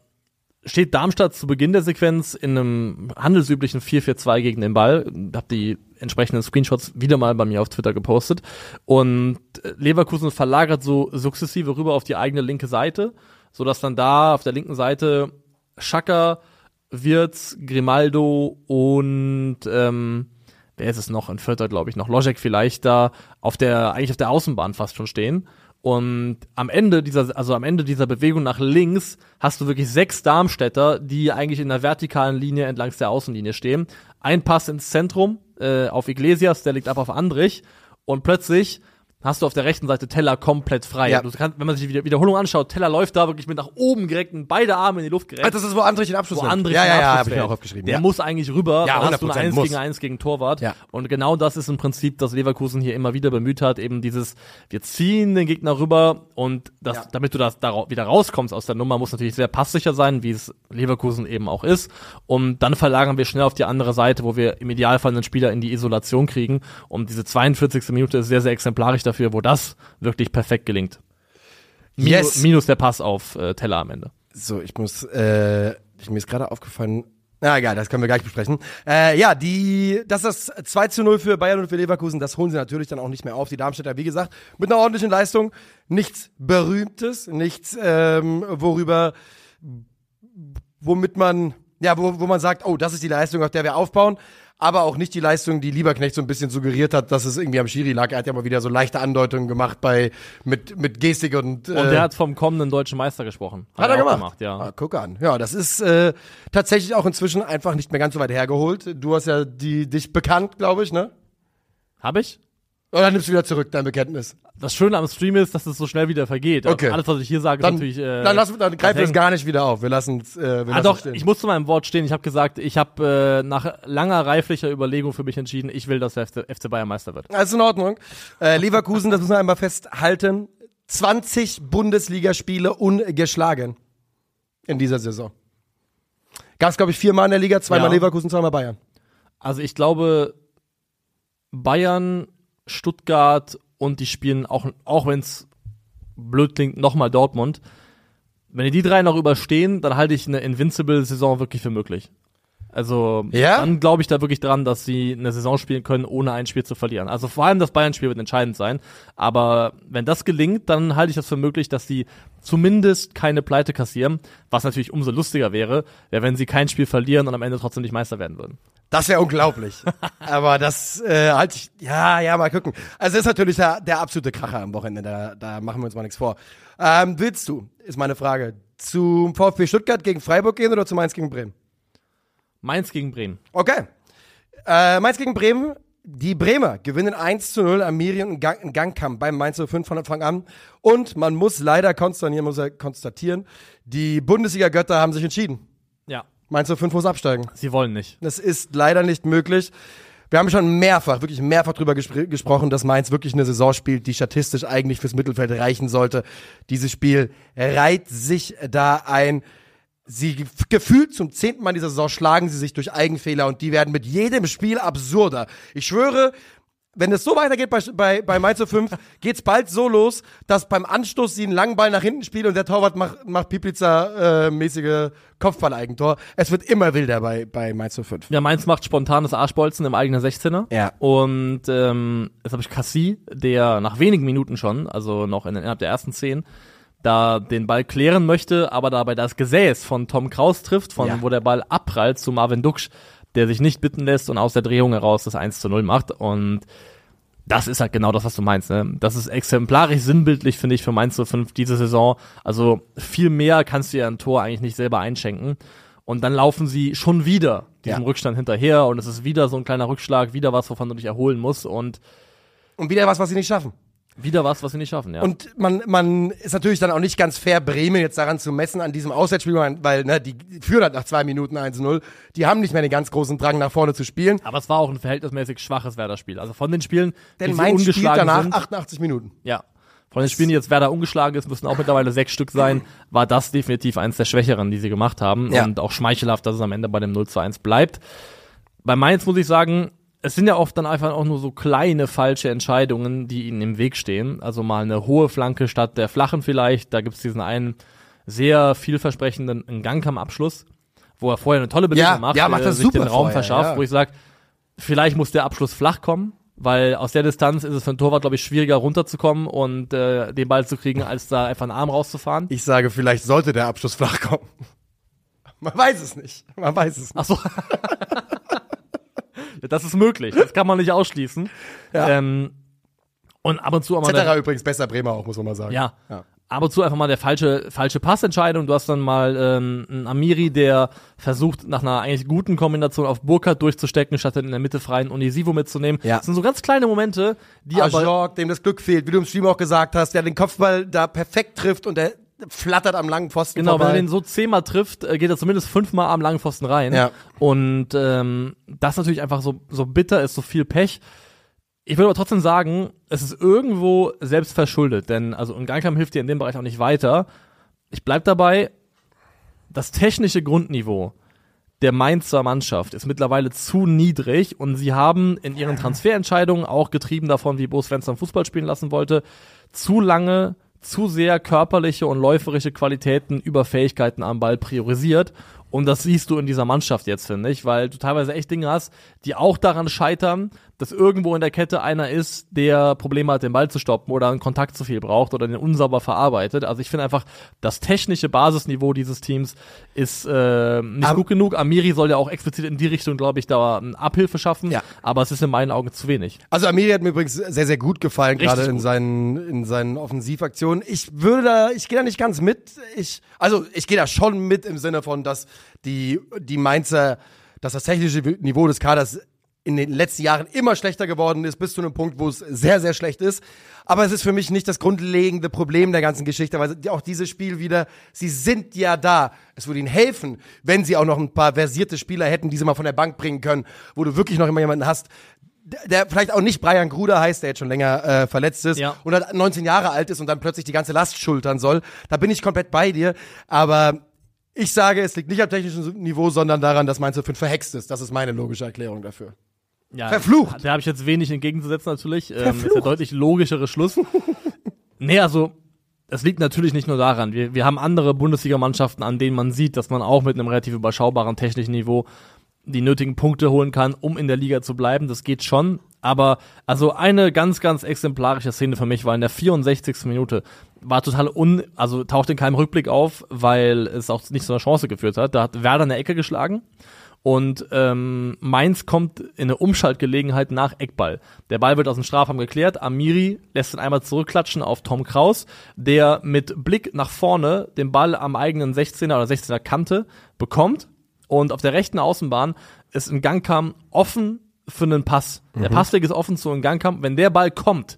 C: steht Darmstadt zu Beginn der Sequenz in einem handelsüblichen 4-4-2 gegen den Ball. Hab die entsprechenden Screenshots wieder mal bei mir auf Twitter gepostet. Und äh, Leverkusen verlagert so sukzessive rüber auf die eigene linke Seite, sodass dann da auf der linken Seite Schaka, Wirtz, Grimaldo und ähm, wer ist es noch? Ein Vierter, glaube ich, noch. Logic vielleicht da auf der, eigentlich auf der Außenbahn fast schon stehen. Und am Ende dieser, also am Ende dieser Bewegung nach links hast du wirklich sechs Darmstädter, die eigentlich in der vertikalen Linie entlang der Außenlinie stehen. Ein Pass ins Zentrum äh, auf Iglesias, der liegt ab auf Andrich. Und plötzlich hast du auf der rechten Seite Teller komplett frei.
B: Ja.
C: Du kannst, wenn man sich die Wiederholung anschaut, Teller läuft da wirklich mit nach oben gereckt, und beide Arme in die Luft gereckt.
B: Ah, das ist, wo Andrich den Abschluss
C: Wo. Andrich
B: Ja, ja, ja, habe ich mir auch aufgeschrieben.
C: Der
B: ja.
C: muss eigentlich rüber,
B: Ja,
C: dann hast du ein
B: 100%
C: 1
B: muss.
C: gegen 1 gegen Torwart.
B: Ja.
C: Und genau das ist im Prinzip, das Leverkusen hier immer wieder bemüht hat, eben dieses, wir ziehen den Gegner rüber und das,
B: Ja.
C: damit du das da wieder rauskommst aus der Nummer, muss natürlich sehr passsicher sein, wie es Leverkusen eben auch ist. Und dann verlagern wir schnell auf die andere Seite, wo wir im Idealfall einen Spieler in die Isolation kriegen. Und diese 42. Minute ist sehr, sehr exemplarisch dafür, wo das wirklich perfekt gelingt. Minu-
B: Yes.
C: Minus der Pass auf äh, Teller am Ende.
B: So, ich muss, äh, ich, mir ist gerade aufgefallen, na egal, das können wir gleich besprechen. Äh, ja, die, das ist das 2 zu 0 für Bayern und für Leverkusen, das holen sie natürlich dann auch nicht mehr auf. Die Darmstädter, wie gesagt, mit einer ordentlichen Leistung. Nichts Berühmtes, nichts, ähm, worüber, womit man, ja, wo, wo man sagt, oh, das ist die Leistung, auf der wir aufbauen. Aber auch nicht die Leistung, die Lieberknecht so ein bisschen suggeriert hat, dass es irgendwie am Schiri lag. Er hat ja mal wieder so leichte Andeutungen gemacht bei, mit, mit Gestik und,
C: Und
B: äh,
C: der hat vom kommenden deutschen Meister gesprochen.
B: hat er
C: auch
B: gemacht?
C: ja.
B: Ah, guck an. Ja, das ist äh, tatsächlich auch inzwischen einfach nicht mehr ganz so weit hergeholt. Du hast ja die dich bekannt, glaube ich, ne?
C: Hab ich?
B: Oder nimmst du wieder zurück dein Bekenntnis?
C: Das Schöne am Stream ist, dass es so schnell wieder vergeht.
B: Okay.
C: Alles, was ich hier sage, ist
B: Dann,
C: natürlich. Äh,
B: dann, lass, dann greifen wir es gar nicht wieder auf. Wir lassen es. Äh, wir
C: Ah,
B: lassen
C: doch,
B: stehen.
C: ich muss zu meinem Wort stehen. Ich habe gesagt, ich habe äh, nach langer reiflicher Überlegung für mich entschieden, ich will, dass der FC, FC Bayern Meister wird.
B: Alles in Ordnung. Äh, Leverkusen, das müssen wir einmal festhalten. 20 Bundesligaspiele ungeschlagen in dieser Saison. Gab es, glaube ich, viermal in der Liga, zweimal
C: Ja.
B: Leverkusen, zweimal Bayern.
C: Also ich glaube, Bayern, Stuttgart und die spielen auch, auch wenn es blöd klingt, nochmal Dortmund. Wenn die drei noch überstehen, dann halte ich eine Invincible-Saison wirklich für möglich. Also
B: Ja?
C: dann glaube ich da wirklich dran, dass sie eine Saison spielen können, ohne ein Spiel zu verlieren. Also vor allem das Bayern-Spiel wird entscheidend sein. Aber wenn das gelingt, dann halte ich das für möglich, dass sie zumindest keine Pleite kassieren. Was natürlich umso lustiger wäre, wäre, wenn sie kein Spiel verlieren und am Ende trotzdem nicht Meister werden würden.
B: Das wäre unglaublich. Aber das äh, halte ich, ja, ja, mal gucken. Also das ist natürlich der, der absolute Kracher am Wochenende, da, da machen wir uns mal nichts vor. Ähm, willst du, ist meine Frage, zum VfB Stuttgart gegen Freiburg gehen oder zu Mainz gegen Bremen?
C: Mainz gegen Bremen.
B: Okay. Äh, Mainz gegen Bremen. Die Bremer gewinnen 1 zu 0 am Miriam in, Gang, in Gangkamp beim Mainz 05 von Anfang an. Und man muss leider konstatieren, muss er konstatieren, die Bundesliga-Götter haben sich entschieden.
C: Ja,
B: Mainz 05 muss absteigen.
C: sie wollen nicht.
B: Das ist leider nicht möglich. Wir haben schon mehrfach, wirklich mehrfach drüber gespr gesprochen, dass Mainz wirklich eine Saison spielt, die statistisch eigentlich fürs Mittelfeld reichen sollte. Dieses Spiel reiht sich da ein. Sie ge- gefühlt zum zehnten Mal in dieser Saison schlagen sie sich durch Eigenfehler und die werden mit jedem Spiel absurder. Ich schwöre, wenn es so weitergeht bei, bei, bei Mainz 05, geht's bald so los, dass beim Anstoß sie einen langen Ball nach hinten spielen und der Torwart macht, macht Pipliza-mäßige Kopfball-Eigentor. Es wird immer wilder bei, bei Mainz 05.
C: Ja, Mainz macht spontanes Arschbolzen im eigenen 16er.
B: Ja.
C: Und ähm, jetzt habe ich Cassie, der nach wenigen Minuten schon, also noch in, innerhalb der ersten zehn, da den Ball klären möchte, aber dabei das Gesäß von Tom Kraus trifft, von
B: Ja.
C: wo der Ball abprallt zu Marvin Duksch, der sich nicht bitten lässt und aus der Drehung heraus das 1 zu 0 macht. Und das ist halt genau das, was du meinst. Ne? Das ist exemplarisch sinnbildlich, finde ich, für Mainz 05 diese Saison. Also viel mehr kannst du ja ein Tor eigentlich nicht selber einschenken. Und dann laufen sie schon wieder diesem
B: Ja.
C: Rückstand hinterher und es ist wieder so ein kleiner Rückschlag, wieder was, wovon du dich erholen musst und
B: Und wieder was, was sie nicht schaffen.
C: Wieder was, was sie nicht schaffen. Ja.
B: Und man, man ist natürlich dann auch nicht ganz fair, Bremen jetzt daran zu messen, an diesem Auswärtsspiel, weil ne, die führen halt nach zwei Minuten 1-0. Die haben nicht mehr den ganz großen Drang, nach vorne zu spielen.
C: aber es war auch ein verhältnismäßig schwaches Werder-Spiel. Also von den Spielen,
B: Denn
C: die
B: Mainz spielt
C: ungeschlagen
B: danach
C: sind,
B: 88 Minuten.
C: Ja. Von den Spielen, die jetzt Werder ungeschlagen ist, müssen auch mittlerweile sechs Stück sein, war das definitiv eins der schwächeren, die sie gemacht haben.
B: Ja.
C: Und auch schmeichelhaft, dass es am Ende bei dem 0 zu 1 bleibt. Bei Mainz muss ich sagen, es sind ja oft dann einfach auch nur so kleine falsche Entscheidungen, die ihnen im Weg stehen. Also mal eine hohe Flanke statt der flachen vielleicht. Da gibt's diesen einen sehr vielversprechenden Gangkamm-Abschluss, wo er vorher eine tolle Bewegung
B: Ja,
C: macht,
B: ja, macht
C: äh,
B: das
C: sich
B: super
C: den Raum
B: vorher,
C: verschafft,
B: ja.
C: wo ich sage, vielleicht muss der Abschluss flach kommen, weil aus der Distanz ist es für einen Torwart, glaube ich, schwieriger runterzukommen und äh, den Ball zu kriegen, als da einfach einen Arm rauszufahren.
B: Ich sage, vielleicht sollte der Abschluss flach kommen. Man weiß es nicht. Man weiß es nicht.
C: Ach so. Das ist möglich, das kann man nicht ausschließen.
B: Ja.
C: Ähm, und ab und zu auch mal der,
B: Etc. übrigens besser Bremer auch, muss man mal sagen.
C: ja,
B: Ja.
C: ab und zu einfach mal der falsche falsche Passentscheidung. Du hast dann mal ähm, einen Amiri, der versucht nach einer eigentlich guten Kombination auf Burkhardt durchzustecken, statt in der Mitte freien Unisivo mitzunehmen.
B: Ja.
C: Das sind so ganz kleine Momente, die aber
B: Ajorg, dem das Glück fehlt, wie du im Stream auch gesagt hast, der den Kopfball da perfekt trifft und der flattert am langen Pfosten
C: Genau, wenn
B: vorbei.
C: er den so zehnmal trifft, äh, geht er zumindest fünfmal am langen Pfosten rein.
B: Ja.
C: Und ähm, das natürlich einfach so, so bitter ist, so viel Pech. Ich würde aber trotzdem sagen, es ist irgendwo selbst verschuldet, denn also ein Gangkampf hilft dir in dem Bereich auch nicht weiter. Ich bleib dabei, das technische Grundniveau der Mainzer Mannschaft ist mittlerweile zu niedrig und sie haben in ihren Transferentscheidungen, auch getrieben davon, wie Bo Svensson Fußball spielen lassen wollte, zu lange, zu sehr körperliche und läuferische Qualitäten über Fähigkeiten am Ball priorisiert. Und das siehst du in dieser Mannschaft jetzt, finde ich, weil du teilweise echt Dinge hast, die auch daran scheitern, dass irgendwo in der Kette einer ist, der Probleme hat, den Ball zu stoppen oder einen Kontakt zu viel braucht oder den unsauber verarbeitet. Also ich finde einfach, das technische Basisniveau dieses Teams ist äh, nicht
B: Aber-
C: gut genug. Amiri soll ja auch explizit in die Richtung, glaube ich, da eine Abhilfe schaffen.
B: Ja.
C: Aber es ist in meinen Augen zu wenig.
B: Also Amiri hat mir übrigens sehr, sehr gut gefallen, gerade in seinen, in seinen Offensivaktionen. Ich würde da, ich gehe da nicht ganz mit. Ich, also ich gehe da schon mit im Sinne von, dass die, die Mainzer, dass das technische Niveau des Kaders in den letzten Jahren immer schlechter geworden ist, bis zu einem Punkt, wo es sehr, sehr schlecht ist. Aber es ist für mich nicht das grundlegende Problem der ganzen Geschichte, weil auch dieses Spiel wieder, sie sind ja da. Es würde ihnen helfen, wenn sie auch noch ein paar versierte Spieler hätten, die sie mal von der Bank bringen können, wo du wirklich noch immer jemanden hast, der, vielleicht auch nicht Brian Gruder heißt, der jetzt schon länger äh, verletzt ist
C: Ja.
B: und halt 19 Jahre alt ist und dann plötzlich die ganze Last schultern soll. Da bin ich komplett bei dir. Aber ich sage, es liegt nicht am technischen Niveau, sondern daran, dass Mainz 05 verhext ist. Das ist meine logische Erklärung dafür.
C: Ja,
B: Verflucht.
C: Da habe ich jetzt wenig entgegenzusetzen natürlich. Ähm, ist der deutlich logischere Schluss. nee, also es liegt natürlich nicht nur daran. Wir, wir haben andere Bundesligamannschaften, an denen man sieht, dass man auch mit einem relativ überschaubaren technischen Niveau die nötigen Punkte holen kann, um in der Liga zu bleiben. Das geht schon. Aber also eine ganz, ganz exemplarische Szene für mich war in der 64. Minute. War total un, also taucht in keinem Rückblick auf, weil es auch nicht zu einer Chance geführt hat. Da hat Werder eine Ecke geschlagen und ähm, Mainz kommt in eine Umschaltgelegenheit nach Eckball. Der Ball wird aus dem Strafraum geklärt. Amiri lässt ihn einmal zurückklatschen auf Tom Kraus, der mit Blick nach vorne den Ball am eigenen 16er oder 16er Kante bekommt und auf der rechten Außenbahn ist ein Gangkamm offen für einen Pass. Der Passweg ist offen zu einem Gangkamm. Wenn der Ball kommt,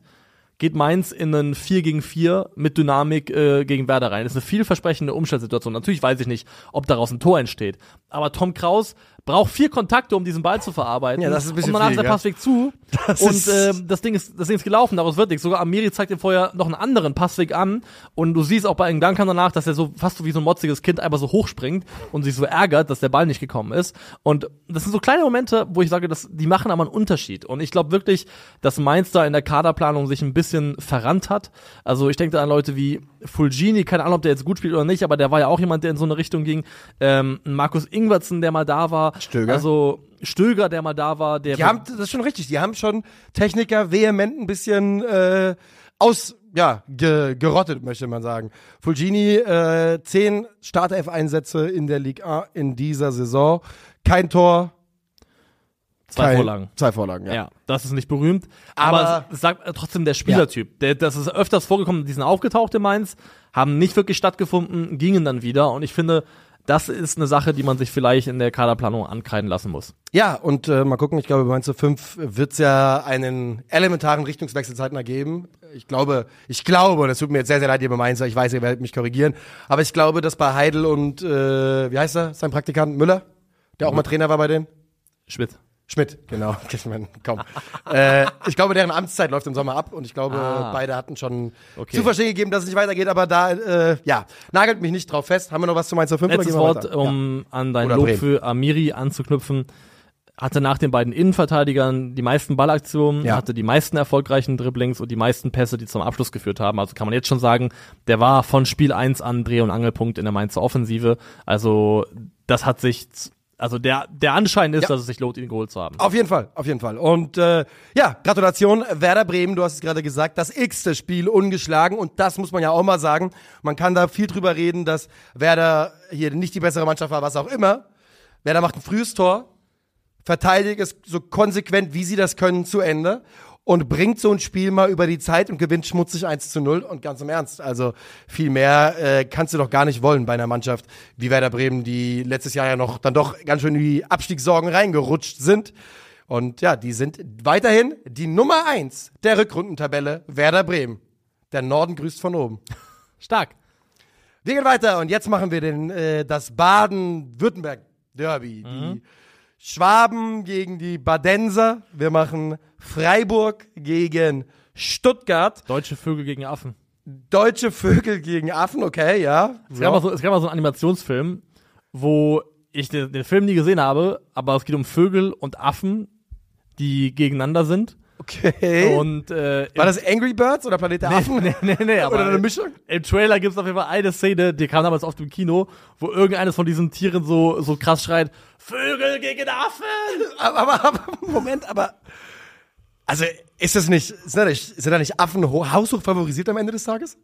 C: geht Mainz in einen 4 gegen 4 mit Dynamik äh, gegen Werder rein. Das ist eine vielversprechende Umstellsituation. Natürlich weiß ich nicht, ob daraus ein Tor entsteht. Aber Tom Kraus braucht vier Kontakte, um diesen Ball zu verarbeiten.
B: Ja, das ist ein bisschen
C: Und danach
B: viel,
C: ist der? Passweg zu.
B: Das
C: und
B: ist-
C: äh, das, Ding ist, das Ding ist gelaufen, daraus wird nichts. Sogar Amiri zeigt ihm vorher noch einen anderen Passweg an. Und du siehst auch bei einem Duncan danach, dass er so fast so wie so ein motziges Kind einfach so hochspringt und sich so ärgert, dass der Ball nicht gekommen ist. Und das sind so kleine Momente, wo ich sage, dass, die machen aber einen Unterschied. Und ich glaube wirklich, dass Mainz da in der Kaderplanung sich ein bisschen verrannt hat. Also ich denke da an Leute wie Fulgini, keine Ahnung, ob der jetzt gut spielt oder nicht, aber der war ja auch jemand, der in so eine Richtung ging. Ähm, Markus Ingwertsen, der mal da war.
B: Stöger.
C: Also Stöger, der mal da war. Der
B: Die haben, das ist schon richtig, die haben schon Techniker vehement ein bisschen äh, aus, ja, ge, gerottet, möchte man sagen. Fulgini, äh, zehn Startelf-Einsätze in der Ligue A in dieser Saison. Kein Tor.
C: zwei
B: kein,
C: Vorlagen.
B: Zwei Vorlagen, ja.
C: Ja, das ist nicht berühmt. Aber,
B: Aber-
C: es sagt trotzdem der Spielertyp. Der, das ist öfters vorgekommen, die sind aufgetaucht in Mainz, haben nicht wirklich stattgefunden, gingen dann wieder. Und ich finde, das ist eine Sache, die man sich vielleicht in der Kaderplanung ankreiden lassen muss.
B: Ja, und äh, mal gucken, ich glaube, bei Mainz 5 wird es ja einen elementaren Richtungswechsel zeitnah geben. Ich glaube, ich glaube, und es tut mir jetzt sehr, sehr leid, ihr Mainzer, ich weiß, ihr werdet mich korrigieren, aber ich glaube, dass bei Heidel und, äh, wie heißt er, sein Praktikant Müller, der auch mal Trainer war bei denen?
C: Schmidt.
B: Schmidt, genau. Komm. äh, ich glaube, deren Amtszeit läuft im Sommer ab und ich glaube,
C: Ah.
B: beide hatten schon
C: Okay.
B: zu verstehen gegeben, dass es nicht weitergeht, aber da, äh, ja, nagelt mich nicht drauf fest. Haben wir noch was zu Mainz 5
C: Letztes Wort, um an dein
B: Oder
C: Lob
B: Bremen.
C: für Amiri anzuknüpfen. Hatte nach den beiden Innenverteidigern die meisten Ballaktionen,
B: Ja.
C: hatte die meisten erfolgreichen Dribblings und die meisten Pässe, die zum Abschluss geführt haben. Also kann man jetzt schon sagen, der war von Spiel 1 an Dreh- und Angelpunkt in der Mainzer Offensive. Also das hat sich, also der, der Anschein ist,
B: Ja.
C: dass es sich lohnt, ihn geholt zu haben.
B: Auf jeden Fall, auf jeden Fall. Und äh, ja, Gratulation, Werder Bremen, du hast es gerade gesagt, das x-te Spiel ungeschlagen und das muss man ja auch mal sagen. Man kann da viel drüber reden, dass Werder hier nicht die bessere Mannschaft war, was auch immer. Werder macht ein frühes Tor, verteidigt es so konsequent, wie sie das können, zu Ende und bringt so ein Spiel mal über die Zeit und gewinnt schmutzig 1 zu 0 und ganz im Ernst, also viel mehr äh, kannst du doch gar nicht wollen bei einer Mannschaft wie Werder Bremen, die letztes Jahr ja noch dann doch ganz schön in die Abstiegssorgen reingerutscht sind. Und ja, die sind weiterhin die Nummer 1 der Rückrundentabelle Werder Bremen. Der Norden grüßt von oben.
C: Stark.
B: Wir gehen weiter und jetzt machen wir den, äh, das Baden-Württemberg-Derby. Die Schwaben gegen die Badenser. Wir machen Freiburg gegen Stuttgart.
C: Deutsche Vögel gegen Affen.
B: Deutsche Vögel gegen Affen, okay, ja.
C: Es gab, mal so, es gab mal so einen Animationsfilm, wo ich den, den Film nie gesehen habe, aber es geht um Vögel und Affen, die gegeneinander sind.
B: Okay.
C: Und äh,
B: War das Angry Birds oder Planet der Affen?
C: nee, nee, nee, aber
B: Oder eine Mischung?
C: im Trailer gibt es auf jeden Fall eine Szene, die kam damals oft im Kino, wo irgendeines von diesen Tieren so, so krass schreit, Vögel gegen Affen!
B: Aber, aber, aber, Moment, aber. Also, ist das nicht, sind da nicht, sind da nicht Affen ho- haushoch favorisiert am Ende des Tages?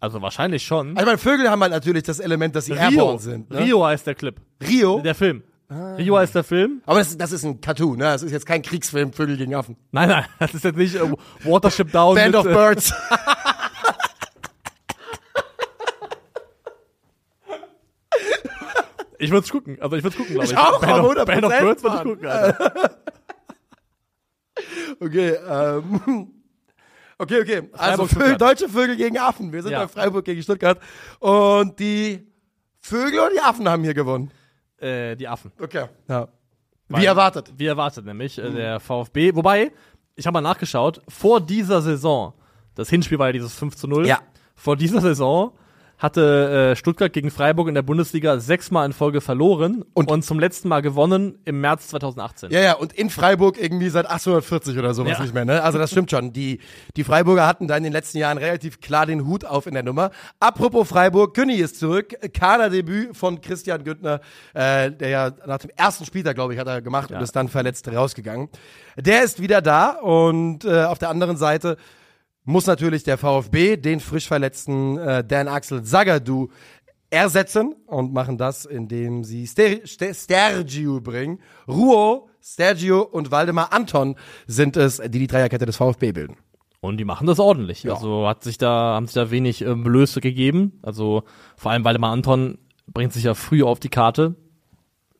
C: Also wahrscheinlich schon.
B: Also, ich meine, Vögel haben halt natürlich das Element, dass sie
C: Rio,
B: airborne sind. Ne?
C: Rio heißt der Clip.
B: Rio?
C: Der Film. Rio heißt der Film.
B: Aber das, das ist ein Cartoon, ne? Das ist jetzt kein Kriegsfilm, Vögel gegen Affen.
C: Nein, nein, das ist jetzt nicht äh, Watership Down.
B: Band
C: mit,
B: of
C: äh,
B: Birds.
C: Ich würde es gucken. Also ich würde es gucken, glaube ich.
B: Ich auch,
C: Band of, Band of
B: 100%,
C: Birds würde ich gucken, Alter.
B: Okay, ähm. Okay, okay. Also Vögel, deutsche Vögel gegen Affen. Wir sind
C: Ja.
B: bei Freiburg gegen Stuttgart. Und die Vögel und die Affen haben hier gewonnen.
C: Äh, die Affen.
B: Okay. Ja. Wie erwartet.
C: Wie erwartet nämlich, äh, der VfB. Wobei, ich habe mal nachgeschaut, vor dieser Saison, das Hinspiel war ja dieses 5 zu 0,
B: Ja.
C: vor dieser Saison hatte äh, Stuttgart gegen Freiburg in der Bundesliga sechsmal in Folge verloren und,
B: Und-
C: zum letzten Mal gewonnen im März 2018.
B: Ja, ja, und in Freiburg irgendwie seit 1840 oder sowas
C: Ja.
B: nicht mehr, ne? Also das stimmt schon. Die, die Freiburger hatten da in den letzten Jahren relativ klar den Hut auf in der Nummer. Apropos Freiburg, Günni ist zurück. Kaderdebüt von Christian Güntner, äh, der ja nach dem ersten Spieltag, glaube ich, hat er gemacht
C: Ja.
B: und ist dann verletzt rausgegangen. Der ist wieder da und äh, auf der anderen Seite muss natürlich der VfB den frisch verletzten äh, Dan Axel Zagadou ersetzen und machen das, indem sie Ster Ster Stergio bringen. Ruo, Stergio und Waldemar Anton sind es, die die Dreierkette des VfB bilden.
C: Und die machen das ordentlich.
B: Ja.
C: Also hat sich da, haben sich da wenig äh, Blöße gegeben. Also vor allem Waldemar Anton bringt sich ja früh auf die Karte.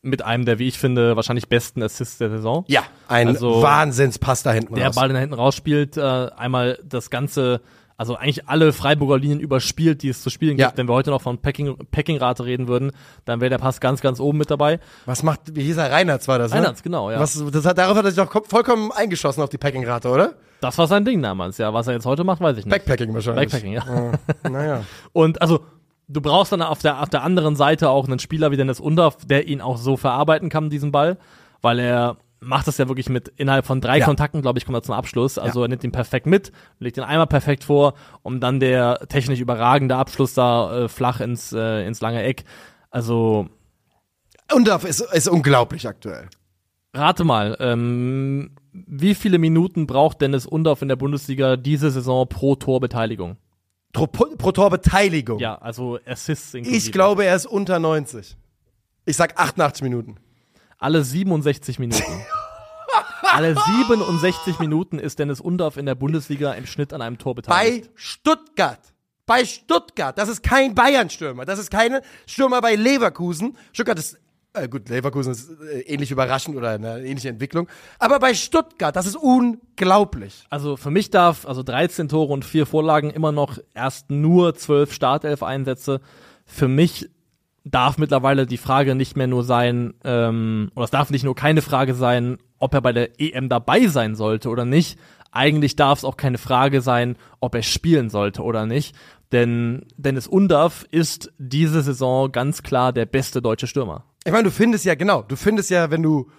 C: Mit einem der, wie ich finde, wahrscheinlich besten Assists der Saison.
B: Ja, ein
C: Also,
B: Wahnsinnspass da hinten
C: Der
B: raus.
C: Ball, der hinten rausspielt, äh, einmal das Ganze, also eigentlich alle Freiburger Linien überspielt, die es zu spielen
B: Ja.
C: gibt. Wenn wir heute noch von Packing, Packing-Rate reden würden, dann wäre der Pass ganz, ganz oben mit dabei.
B: Was macht, wie hieß er, Reinhardt war das, ne?
C: Reinhardt, genau, ja.
B: Was, das hat, darauf hat er sich doch kom- vollkommen eingeschossen auf die Packing-Rate, oder?
C: Das war sein Ding damals, ja. Was er jetzt heute macht, weiß ich nicht.
B: Backpacking wahrscheinlich.
C: Backpacking, ja.
B: Äh, naja.
C: Und also, du brauchst dann auf der, auf der anderen Seite auch einen Spieler wie Dennis Undorf, der ihn auch so verarbeiten kann, diesen Ball, weil er macht das ja wirklich mit innerhalb von drei
B: Ja.
C: Kontakten, glaube ich, kommt er zum Abschluss. Also er nimmt ihn perfekt mit, legt ihn einmal perfekt vor, um dann der technisch überragende Abschluss da äh, flach ins, äh, ins lange Eck. Also
B: Und das ist, ist unglaublich aktuell.
C: rate mal, ähm, wie viele Minuten braucht Dennis Undorf in der Bundesliga diese Saison pro Torbeteiligung?
B: Pro, pro Torbeteiligung.
C: Ja, also Assists inklusive.
B: Ich glaube, er ist unter 90. Ich sag 88 Minuten.
C: Alle 67 Minuten. Alle 67 Minuten ist Dennis Undorf in der Bundesliga im Schnitt an einem Tor
B: Bei
C: beteiligt.
B: Stuttgart. Bei Stuttgart. Das ist kein Bayern-Stürmer. Das ist keine Stürmer bei Leverkusen. Stuttgart ist, äh, gut, Leverkusen ist äh, ähnlich überraschend oder eine ähnliche Entwicklung. Aber bei Stuttgart, das ist unglaublich.
C: Also für mich darf, also 13 Tore und 4 Vorlagen immer noch erst nur 12 Startelf-Einsätze. Für mich darf mittlerweile die Frage nicht mehr nur sein, ähm, oder es darf nicht nur keine Frage sein, ob er bei der EM dabei sein sollte oder nicht. Eigentlich darf es auch keine Frage sein, ob er spielen sollte oder nicht. Denn Dennis Undorf ist diese Saison ganz klar der beste deutsche Stürmer.
B: Ich meine, du findest ja, genau, du findest ja, wenn du.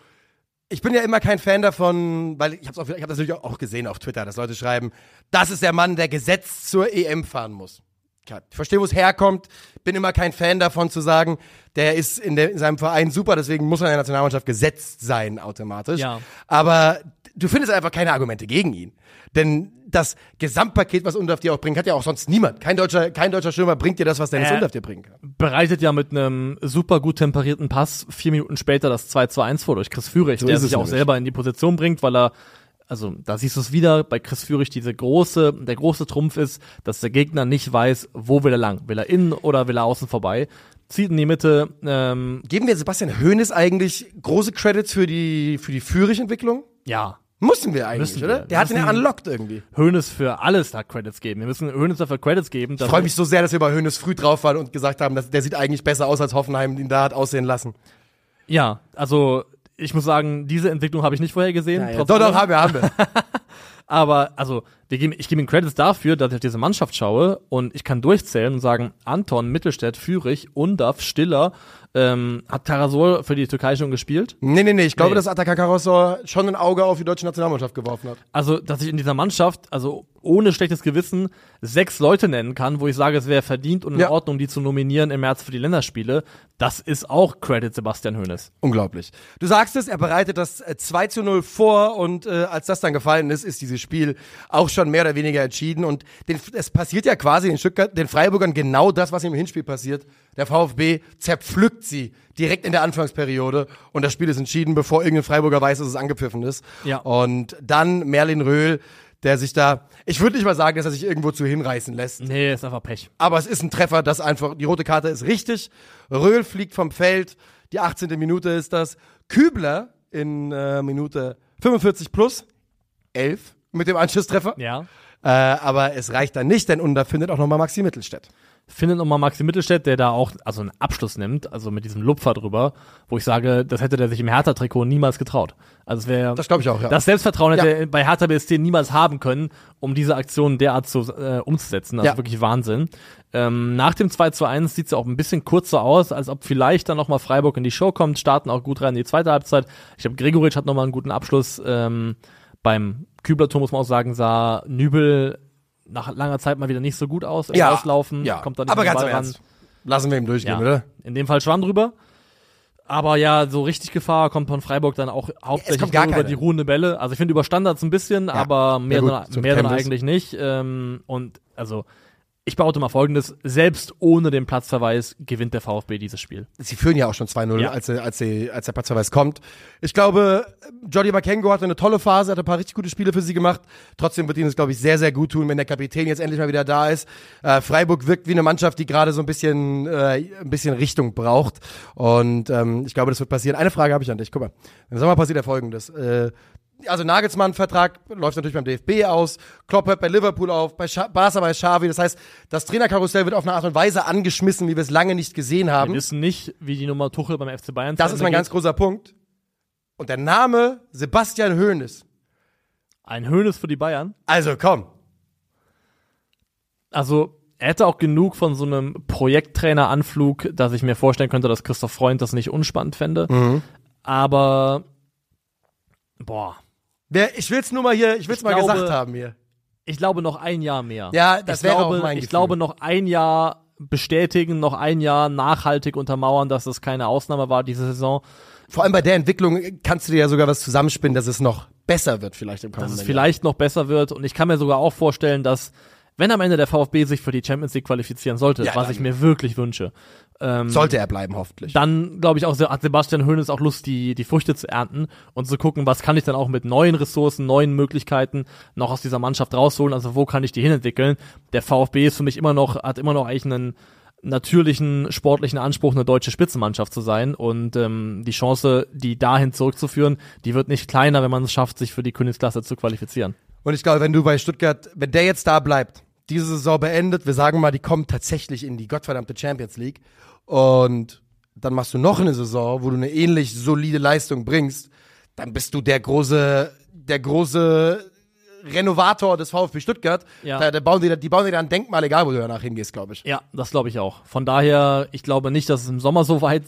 B: Ich bin ja immer kein Fan davon, weil ich habe ich hab das natürlich auch gesehen auf Twitter, dass Leute schreiben, das ist der Mann, der gesetzt zur EM fahren muss. Ich verstehe, wo es herkommt. Bin immer kein Fan davon zu sagen, der ist in, der, in seinem Verein super, deswegen muss er in der Nationalmannschaft gesetzt sein automatisch.
C: Ja.
B: Aber du findest einfach keine Argumente gegen ihn. Denn das Gesamtpaket, was Undorf dir auch bringt, hat ja auch sonst niemand. Kein deutscher, kein deutscher Stürmer bringt dir das, was Dennis
C: Äh,
B: Undorf dir bringen kann.
C: bereitet ja mit einem super gut temperierten Pass vier Minuten später das 2 zu 1 vor durch Chris Führig,
B: So
C: der sich auch selber in die Position bringt, weil er, also da siehst du es wieder, bei Chris Führig diese große, der große Trumpf ist, dass der Gegner nicht weiß, wo will er lang. Will er innen oder will er außen vorbei? Zieht in die Mitte, ähm,
B: Geben wir Sebastian Hoeneß eigentlich große Credits für die, für die Führig-Entwicklung?
C: ja,
B: Mussten wir eigentlich,
C: Müssen
B: oder?
C: wir.
B: Der hat ihn ja
C: Müssen-
B: unlocked irgendwie.
C: Hönes für alles da Credits geben. Wir müssen Hönes dafür Credits geben.
B: Ich freue mich so sehr, dass wir bei Hoeneß früh drauf waren und gesagt haben, dass, der sieht eigentlich besser aus, als Hoffenheim ihn da hat aussehen lassen.
C: Ja, also ich muss sagen, diese Entwicklung habe ich nicht vorher gesehen. trotz
B: Doch, doch,
C: allem.
B: haben wir, haben wir.
C: Aber also, wir geben, ich gebe ihm Credits dafür, dass ich auf diese Mannschaft schaue und ich kann durchzählen und sagen, Anton, Mittelstädt, Führig, Undaf, Stiller, ähm, hat Tarasol für die Türkei schon gespielt.
B: nee, nee, nee. Ich glaube,
C: Nee.
B: dass Ataka Karosor schon ein Auge auf die deutsche Nationalmannschaft geworfen hat.
C: Also, dass ich in dieser Mannschaft, also ohne schlechtes Gewissen, sechs Leute nennen kann, wo ich sage, es wäre verdient und in
B: Ja.
C: Ordnung, die zu nominieren im März für die Länderspiele, das ist auch Credit Sebastian Hoeneß.
B: Unglaublich. Du sagst es, er bereitet das äh, 2 zu 0 vor und äh, als das dann gefallen ist, ist dieses Spiel auch schon mehr oder weniger entschieden und den, es passiert ja quasi den, Stuttgart, den Freiburgern genau das, was im Hinspiel passiert. Der VfB zerpflückt sie direkt in der Anfangsperiode und das Spiel ist entschieden, bevor irgendein Freiburger weiß, dass es angepfiffen ist.
C: Ja.
B: Und dann Merlin Röhl, der sich da, ich würde nicht mal sagen, dass er sich irgendwo zu hinreißen lässt.
C: Nee, ist einfach Pech.
B: Aber es ist ein Treffer, das einfach, die rote Karte ist richtig. Röhl fliegt vom Feld, die 18. Minute ist das. Kübler in äh, Minute 45 plus 11 mit dem Anschlusstreffer.
C: Ja.
B: Äh, aber es reicht dann nicht, denn Under findet auch nochmal Maxi Mittelstädt.
C: Findet nochmal Maxi Mittelstädt, der da auch also einen Abschluss nimmt, also mit diesem Lupfer drüber, wo ich sage, das hätte der sich im Hertha-Trikot niemals getraut. Also es wäre
B: Das glaube ich auch, ja.
C: das Selbstvertrauen hätte er bei Hertha BSC niemals haben können, um diese Aktion derart zu, äh, umzusetzen. Also
B: Ja.
C: wirklich Wahnsinn. Ähm, nach dem 2 zu 1 sieht es ja auch ein bisschen kurz so aus, als ob vielleicht dann nochmal Freiburg in die Show kommt, starten auch gut rein in die zweite Halbzeit. Ich glaube, Gregoritsch hat nochmal einen guten Abschluss. Ähm, beim Kübler-Tor muss man auch sagen, sah Nübel nach langer Zeit mal wieder nicht so gut aus im
B: ja,
C: Auslaufen.
B: ja.
C: Kommt dann nicht
B: aber ganz im
C: Ball ran.
B: Ernst. Lassen wir ihm durchgehen,
C: Ja.
B: oder?
C: In dem Fall Schwamm drüber. Aber ja, so richtig Gefahr kommt von Freiburg dann auch hauptsächlich über
B: keine.
C: die ruhende Bälle. Also ich finde über Standards ein bisschen, aber mehr,
B: gut,
C: dann, mehr dann eigentlich nicht. Ähm, und also ich behaupte mal folgendes, selbst ohne den Platzverweis gewinnt der VfB dieses Spiel.
B: Sie führen ja auch schon 2-0,
C: Ja.
B: als, als, als der Platzverweis kommt. Ich glaube, Jordi Makengo hatte eine tolle Phase, hat ein paar richtig gute Spiele für sie gemacht. Trotzdem wird ihnen das, glaube ich, sehr, sehr gut tun, wenn der Kapitän jetzt endlich mal wieder da ist. Äh, Freiburg wirkt wie eine Mannschaft, die gerade so ein bisschen, äh, ein bisschen Richtung braucht. Und ähm, ich glaube, das wird passieren. Eine Frage habe ich an dich. Guck mal. Im Sommer passiert ja Folgendes. Äh, also Nagelsmann-Vertrag läuft natürlich beim DFB aus, Klopp hört bei Liverpool auf, bei Scha Barca bei Xavi. Das heißt, das Trainerkarussell wird auf eine Art und Weise angeschmissen, wie wir es lange nicht gesehen haben.
C: Wir wissen nicht, wie die Nummer Tuchel beim FC Bayern
B: Das ist mein ganz
C: geht.
B: großer Punkt. Und der Name Sebastian Hoeneß.
C: Ein Höhnes für die Bayern.
B: Also komm.
C: Also er hätte auch genug von so einem Projekttrainer-Anflug, dass ich mir vorstellen könnte, dass Christoph Freund das nicht unspannend fände.
B: Mhm.
C: Aber boah,
B: Wer, ich will's nur mal hier, ich will's
C: Ich
B: mal
C: glaube-
B: gesagt haben hier.
C: ich glaube noch ein Jahr mehr.
B: Ja, das
C: ich
B: wäre
C: glaube,
B: auch mein
C: Ich
B: Gefühl.
C: glaube noch ein Jahr bestätigen, noch ein Jahr nachhaltig untermauern, dass es keine Ausnahme war diese Saison.
B: Vor allem bei der Entwicklung kannst du dir ja sogar was zusammenspinnen, dass es noch besser wird vielleicht im
C: dass
B: kommenden
C: es
B: Jahr.
C: vielleicht noch besser wird. Und ich kann mir sogar auch vorstellen, dass, wenn am Ende der VfB sich für die Champions League qualifizieren sollte,
B: Ja,
C: was ich mir wirklich wünsche, ähm,
B: Sollte er bleiben, hoffentlich.
C: dann glaube ich auch, hat Sebastian Hoeneß auch Lust, die, die Früchte zu ernten und zu gucken, was kann ich dann auch mit neuen Ressourcen, neuen Möglichkeiten noch aus dieser Mannschaft rausholen, also wo kann ich die hinentwickeln. Der VfB ist für mich immer noch, hat immer noch eigentlich einen natürlichen sportlichen Anspruch, eine deutsche Spitzenmannschaft zu sein und ähm, die Chance, die dahin zurückzuführen, die wird nicht kleiner, wenn man es schafft, sich für die Königsklasse zu qualifizieren.
B: Und ich glaube, wenn du bei Stuttgart, wenn der jetzt da bleibt, diese Saison beendet, wir sagen mal, die kommen tatsächlich in die gottverdammte Champions League und dann machst du noch eine Saison, wo du eine ähnlich solide Leistung bringst, dann bist du der große, der große Renovator des VfB Stuttgart.
C: Ja.
B: Da, da bauen die, die bauen dir da ein Denkmal, egal wo du danach hingehst, glaube ich.
C: Ja, das glaube ich auch. Von daher, ich glaube nicht, dass es im Sommer so weit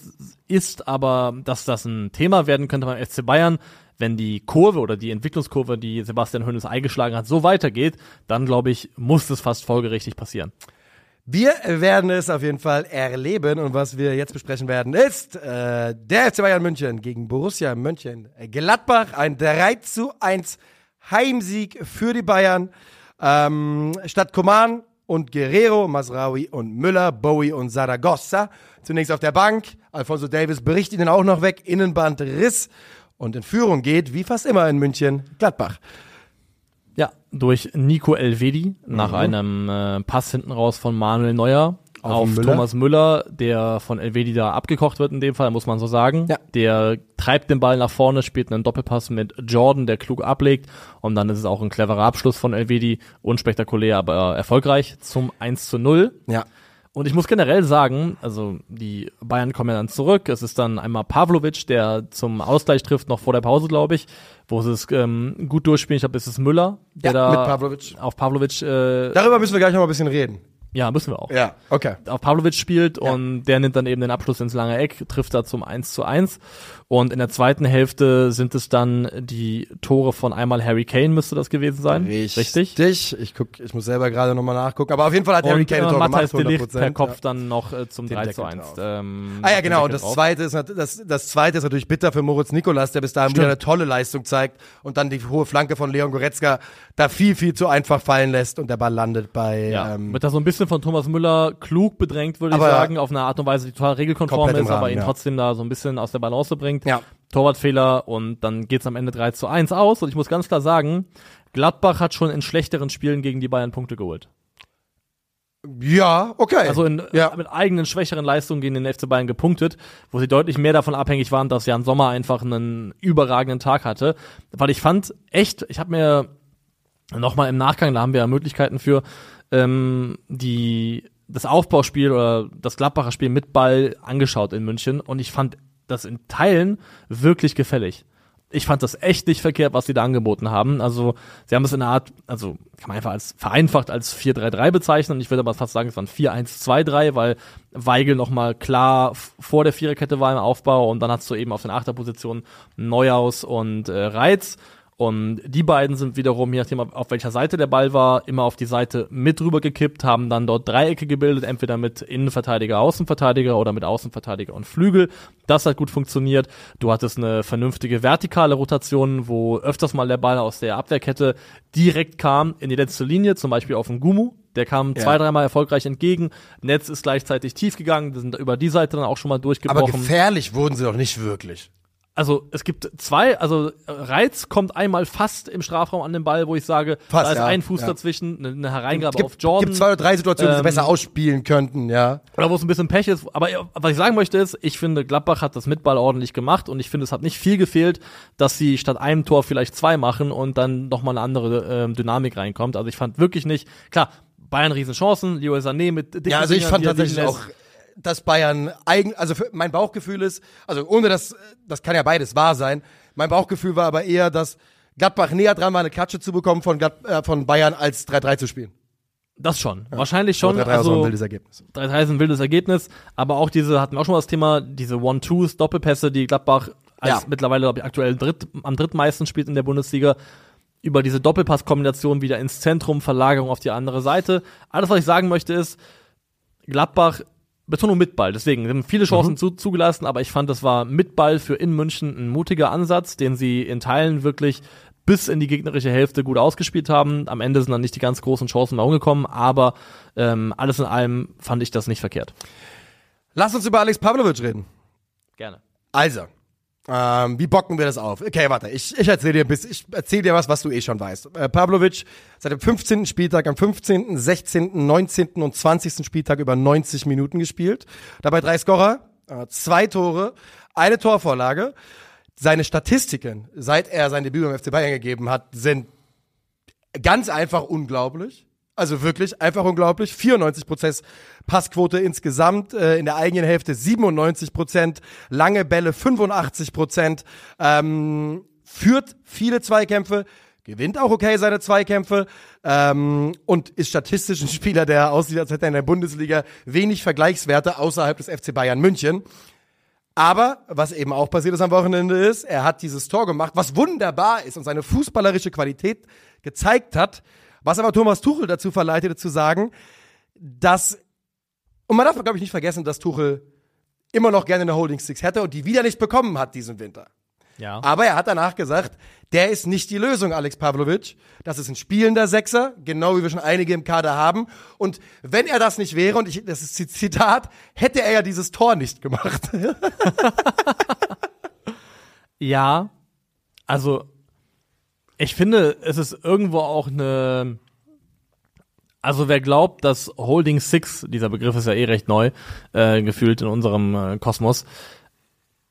C: ist, aber dass das ein Thema werden könnte beim FC Bayern, wenn die Kurve oder die Entwicklungskurve, die Sebastian Hoeneß eingeschlagen hat, so weitergeht, dann glaube ich, muss es fast folgerichtig passieren.
B: Wir werden es auf jeden Fall erleben und was wir jetzt besprechen werden ist äh, der FC Bayern München gegen Borussia München Gladbach. Ein 3 zu 1 Heimsieg für die Bayern. Ähm, statt Coman und Guerrero, Masraoui und Müller, Bowie und Saragossa. Zunächst auf der Bank. Alfonso Davis bricht ihnen auch noch weg. Innenband Riss. Und in Führung geht, wie fast immer in München, Gladbach.
C: Ja, durch Nico Elvedi nach einem äh, Pass hinten raus von Manuel Neuer
B: Auf
C: auf,
B: Müller.
C: Thomas Müller, der von Elvedi da abgekocht wird in dem Fall, muss man so sagen.
B: Ja.
C: Der treibt den Ball nach vorne, spielt einen Doppelpass mit Jordan, der klug ablegt und dann ist es auch ein cleverer Abschluss von Elvedi, unspektakulär, aber erfolgreich zum 1 zu 0.
B: Ja.
C: Und ich muss generell sagen, also die Bayern kommen ja dann zurück. Es ist dann einmal Pavlovic, der zum Ausgleich trifft, noch vor der Pause, glaube ich, wo sie es ähm, gut durchspielen. Ich glaube, es ist Müller, der
B: Ja,
C: da
B: Pavlovic.
C: auf Pavlovic, äh,
B: Darüber müssen wir gleich noch mal ein bisschen reden.
C: ja, müssen wir auch.
B: Ja, okay.
C: Auf Pavlovic spielt und der nimmt dann eben den Abschluss ins lange Eck, trifft da zum 1 zu 1. Und in der zweiten Hälfte sind es dann die Tore von einmal Harry Kane, müsste das gewesen sein. Richtig.
B: Ich guck, ich muss selber gerade nochmal nachgucken. Aber auf jeden Fall hat Harry
C: Und
B: Kane
C: äh,
B: ein Tor
C: Matthijs
B: gemacht,
C: de Ligt
B: 100%,
C: per Kopf dann noch äh, zum
B: Den
C: 3
B: Deckel
C: zu 1.
B: drauf.
C: Ähm,
B: Ah ja, genau. Und das zweite ist das, das zweite ist natürlich bitter für Moritz Nikolas, der bis dahin wieder eine tolle Leistung zeigt und dann die hohe Flanke von Leon Goretzka da viel, viel zu einfach fallen lässt und der Ball landet bei
C: Ja,
B: ähm,
C: wird da so ein bisschen von Thomas Müller klug bedrängt, würde ich
B: Aber
C: sagen, auf eine Art und Weise, die total regelkonform ist, aber
B: Rahmen,
C: ihn
B: ja.
C: trotzdem da so ein bisschen aus der Balance bringt.
B: Ja.
C: Torwartfehler und dann geht's am Ende 3 zu 1 aus. Und ich muss ganz klar sagen, Gladbach hat schon in schlechteren Spielen gegen die Bayern Punkte geholt.
B: Ja, okay.
C: Also in,
B: ja.
C: mit eigenen schwächeren Leistungen gegen den FC Bayern gepunktet, wo sie deutlich mehr davon abhängig waren, dass Jan Sommer einfach einen überragenden Tag hatte. Weil ich fand echt, ich habe mir nochmal im Nachgang, da haben wir ja Möglichkeiten für, ähm, die das Aufbauspiel oder das Gladbacher Spiel mit Ball angeschaut in München und ich fand das in Teilen wirklich gefällig. Ich fand das echt nicht verkehrt, was sie da angeboten haben. Also, sie haben es in einer Art, also kann man einfach als vereinfacht als 4-3-3 bezeichnen. Ich würde aber fast sagen, es waren 4-1-2-3, weil Weigel nochmal klar vor der Viererkette war im Aufbau und dann hast du eben auf den Achterpositionen Neuhaus und äh, Reiz. Und die beiden sind wiederum, je nachdem auf welcher Seite der Ball war, immer auf die Seite mit rüber gekippt, haben dann dort Dreiecke gebildet, entweder mit Innenverteidiger, Außenverteidiger oder mit Außenverteidiger und Flügel. Das hat gut funktioniert. Du hattest eine vernünftige vertikale Rotation, wo öfters mal der Ball aus der Abwehrkette direkt kam in die letzte Linie, zum Beispiel auf den Gumu. Der kam ja. zwei, dreimal erfolgreich entgegen. Netz ist gleichzeitig tief gegangen. Die sind über die Seite dann auch schon mal durchgebrochen.
B: Aber gefährlich wurden sie doch nicht wirklich
C: also es gibt zwei, also Reiz kommt einmal fast im Strafraum an den Ball, wo ich sage, fast, da ist ja, ein Fuß ja. dazwischen, eine, eine Hereingabe
B: gibt,
C: auf Jordan.
B: Gibt zwei oder drei Situationen, ähm, die sie besser ausspielen könnten, ja.
C: Oder wo es ein bisschen Pech ist. Aber was ich sagen möchte ist, ich finde, Gladbach hat das mit Ball ordentlich gemacht und ich finde, es hat nicht viel gefehlt, dass sie statt einem Tor vielleicht zwei machen und dann nochmal eine andere ähm, Dynamik reinkommt. Also ich fand wirklich nicht, klar, Bayern Riesenchancen, Leo Sané mit
B: dicken Ja, also ich fand tatsächlich auch dass Bayern eigen, also mein Bauchgefühl ist, also ohne das, das kann ja beides wahr sein. Mein Bauchgefühl war aber eher, dass Gladbach näher dran war, eine Klatsche zu bekommen von, Glad, äh, von Bayern als 3-3 zu spielen.
C: Das schon. Ja. Wahrscheinlich schon.
B: 3-3 also, ist ein wildes Ergebnis.
C: 3-3 ist ein wildes Ergebnis. Aber auch diese, hatten wir auch schon mal das Thema, diese One-Twos, Doppelpässe, die Gladbach als ja. mittlerweile, glaube ich, aktuell dritt, am drittmeisten spielt in der Bundesliga. Über diese Doppelpass-Kombination wieder ins Zentrum, Verlagerung auf die andere Seite. Alles, was ich sagen möchte, ist, Gladbach Betonung mit Ball. Deswegen haben viele Chancen mhm. zu, zugelassen, aber ich fand, das war mit Ball für in München ein mutiger Ansatz, den sie in Teilen wirklich bis in die gegnerische Hälfte gut ausgespielt haben. Am Ende sind dann nicht die ganz großen Chancen mehr umgekommen, aber ähm, alles in allem fand ich das nicht verkehrt.
B: Lass uns über Alex Pavlovic reden.
C: Gerne.
B: Also, ähm, wie bocken wir das auf? Okay, warte, ich, ich erzähle dir, bis, ich erzähl dir was, was du eh schon weißt. Äh, Pavlovic seit dem 15. Spieltag am 15., 16., 19. und 20. Spieltag über 90 Minuten gespielt. Dabei drei Scorer, äh, zwei Tore, eine Torvorlage. Seine Statistiken, seit er sein Debüt beim FC Bayern gegeben hat, sind ganz einfach unglaublich. Also wirklich einfach unglaublich. 94 Prozent Passquote insgesamt, äh, in der eigenen Hälfte 97 Prozent, lange Bälle 85 Prozent, ähm, führt viele Zweikämpfe, gewinnt auch okay seine Zweikämpfe ähm, und ist statistisch ein Spieler, der aussieht, als hätte er in der Bundesliga wenig Vergleichswerte außerhalb des FC Bayern München. Aber was eben auch passiert ist am Wochenende ist, er hat dieses Tor gemacht, was wunderbar ist und seine fußballerische Qualität gezeigt hat, was aber Thomas Tuchel dazu verleitete zu sagen, dass, und man darf, glaube ich, nicht vergessen, dass Tuchel immer noch gerne eine Holding Six hätte und die wieder nicht bekommen hat diesen Winter.
C: Ja.
B: Aber er hat danach gesagt, der ist nicht die Lösung, Alex Pavlovic. Das ist ein spielender Sechser, genau wie wir schon einige im Kader haben. Und wenn er das nicht wäre, und ich, das ist Zitat, hätte er ja dieses Tor nicht gemacht.
C: ja, also ich finde, es ist irgendwo auch eine. Also wer glaubt, dass Holding Six, dieser Begriff ist ja eh recht neu, äh, gefühlt in unserem äh, Kosmos,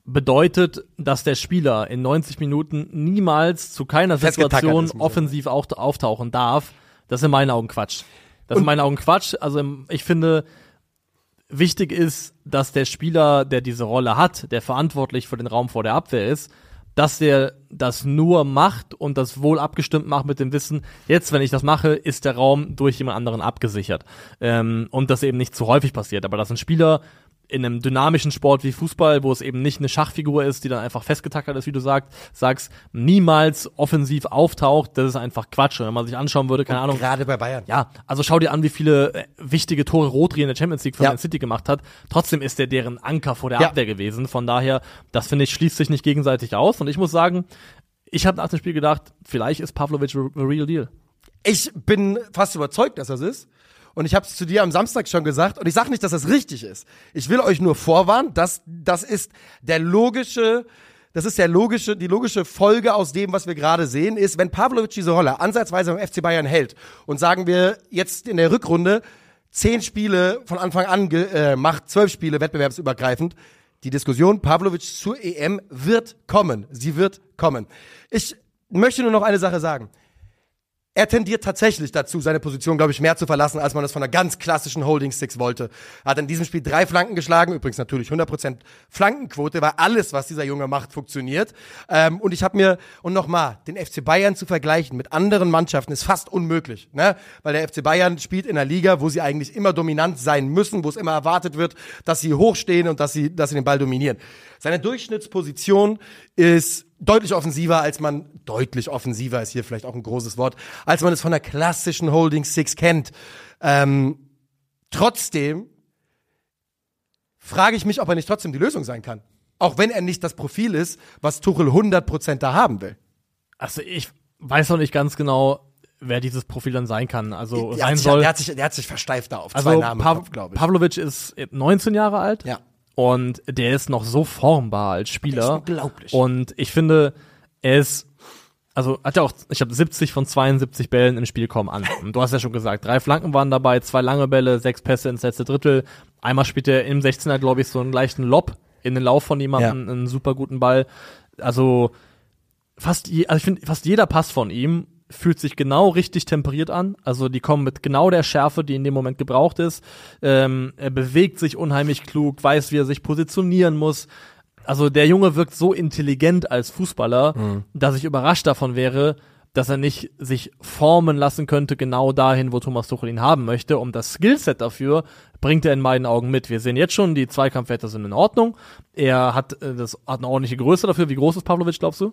C: bedeutet, dass der Spieler in 90 Minuten niemals zu keiner Situation offensiv auch, auftauchen darf, das ist in meinen Augen Quatsch. Das ist in meinen Augen Quatsch. Also ich finde, wichtig ist, dass der Spieler, der diese Rolle hat, der verantwortlich für den Raum vor der Abwehr ist, dass der das nur macht und das wohl abgestimmt macht mit dem Wissen, jetzt, wenn ich das mache, ist der Raum durch jemand anderen abgesichert. Ähm, und das eben nicht zu häufig passiert. Aber dass ein Spieler in einem dynamischen Sport wie Fußball, wo es eben nicht eine Schachfigur ist, die dann einfach festgetackert ist, wie du sagst, sagst, niemals offensiv auftaucht, das ist einfach Quatsch. Und wenn man sich anschauen würde, keine Und Ahnung.
B: Gerade bei Bayern.
C: Ja, also schau dir an, wie viele äh, wichtige Tore Rodri in der Champions League ja. Man City gemacht hat. Trotzdem ist der deren Anker vor der ja. Abwehr gewesen. Von daher, das finde ich, schließt sich nicht gegenseitig aus. Und ich muss sagen, ich habe nach dem Spiel gedacht, vielleicht ist Pavlovic the real deal.
B: Ich bin fast überzeugt, dass das ist. Und ich habe es zu dir am Samstag schon gesagt. Und ich sage nicht, dass das richtig ist. Ich will euch nur vorwarnen, dass das ist der logische, das ist der logische, die logische Folge aus dem, was wir gerade sehen, ist, wenn Pavlovic diese Rolle ansatzweise beim FC Bayern hält und sagen wir jetzt in der Rückrunde zehn Spiele von Anfang an äh, macht, zwölf Spiele wettbewerbsübergreifend, die Diskussion Pavlovic zur EM wird kommen. Sie wird kommen. Ich möchte nur noch eine Sache sagen er tendiert tatsächlich dazu, seine Position, glaube ich, mehr zu verlassen, als man das von einer ganz klassischen Holding Six wollte. Er hat in diesem Spiel drei Flanken geschlagen, übrigens natürlich 100% Flankenquote, weil alles, was dieser Junge macht, funktioniert. Ähm, und ich habe mir, und nochmal, den FC Bayern zu vergleichen mit anderen Mannschaften ist fast unmöglich, ne? weil der FC Bayern spielt in einer Liga, wo sie eigentlich immer dominant sein müssen, wo es immer erwartet wird, dass sie hochstehen und dass sie, dass sie den Ball dominieren. Seine Durchschnittsposition ist deutlich offensiver, als man, deutlich offensiver ist hier vielleicht auch ein großes Wort, als man es von der klassischen Holding Six kennt. Ähm, trotzdem frage ich mich, ob er nicht trotzdem die Lösung sein kann. Auch wenn er nicht das Profil ist, was Tuchel 100% da haben will.
C: Also ich weiß noch nicht ganz genau, wer dieses Profil dann sein kann. Also
B: Der
C: sein
B: sich,
C: soll.
B: der, hat sich, der hat sich versteift da auf
C: also
B: zwei Namen,
C: Pav
B: glaube ich.
C: Pavlovic ist 19 Jahre alt.
B: Ja.
C: Und der ist noch so formbar als Spieler.
B: Das ist unglaublich.
C: Und ich finde, er ist, also hat er auch, ich habe 70 von 72 Bällen im Spiel kommen an. Und du hast ja schon gesagt, drei Flanken waren dabei, zwei lange Bälle, sechs Pässe ins letzte Drittel. Einmal spielt er im 16er, glaube ich, so einen leichten Lob in den Lauf von jemandem, einen super guten Ball. Also fast, je, also ich finde, fast jeder Pass von ihm fühlt sich genau richtig temperiert an. Also die kommen mit genau der Schärfe, die in dem Moment gebraucht ist. Ähm, er bewegt sich unheimlich klug, weiß, wie er sich positionieren muss. Also der Junge wirkt so intelligent als Fußballer, dass ich überrascht davon wäre, dass er nicht sich formen lassen könnte, genau dahin, wo Thomas Tuchel ihn haben möchte. Und das Skillset dafür bringt er in meinen Augen mit. Wir sehen jetzt schon, die Zweikampfwerte sind in Ordnung. Er hat, äh, das, hat eine ordentliche Größe dafür. Wie groß ist Pavlovic, glaubst du?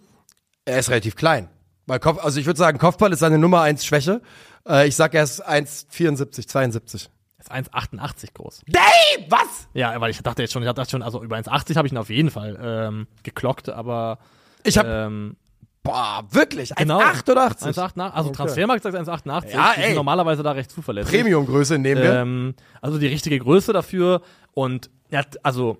B: Er ist relativ klein. Weil Kopf, also ich würde sagen, Kopfball ist seine Nummer eins Schwäche. Äh, ich sag, er ist 1,74, 72.
C: Er ist 1,88 groß.
B: Hey, was?
C: Ja, weil ich dachte jetzt schon, ich dachte schon, also über 1,80 habe ich ihn auf jeden Fall ähm, geklockt, aber
B: Ich hab,
C: ähm,
B: boah, wirklich,
C: genau
B: 1,88.
C: 1,88, also
B: Okay.
C: Transfermarkt sagt 1,88.
B: Ja, ey.
C: normalerweise da recht zuverlässig.
B: Premium-Größe nehmen wir.
C: Ähm, also die richtige Größe dafür und er hat also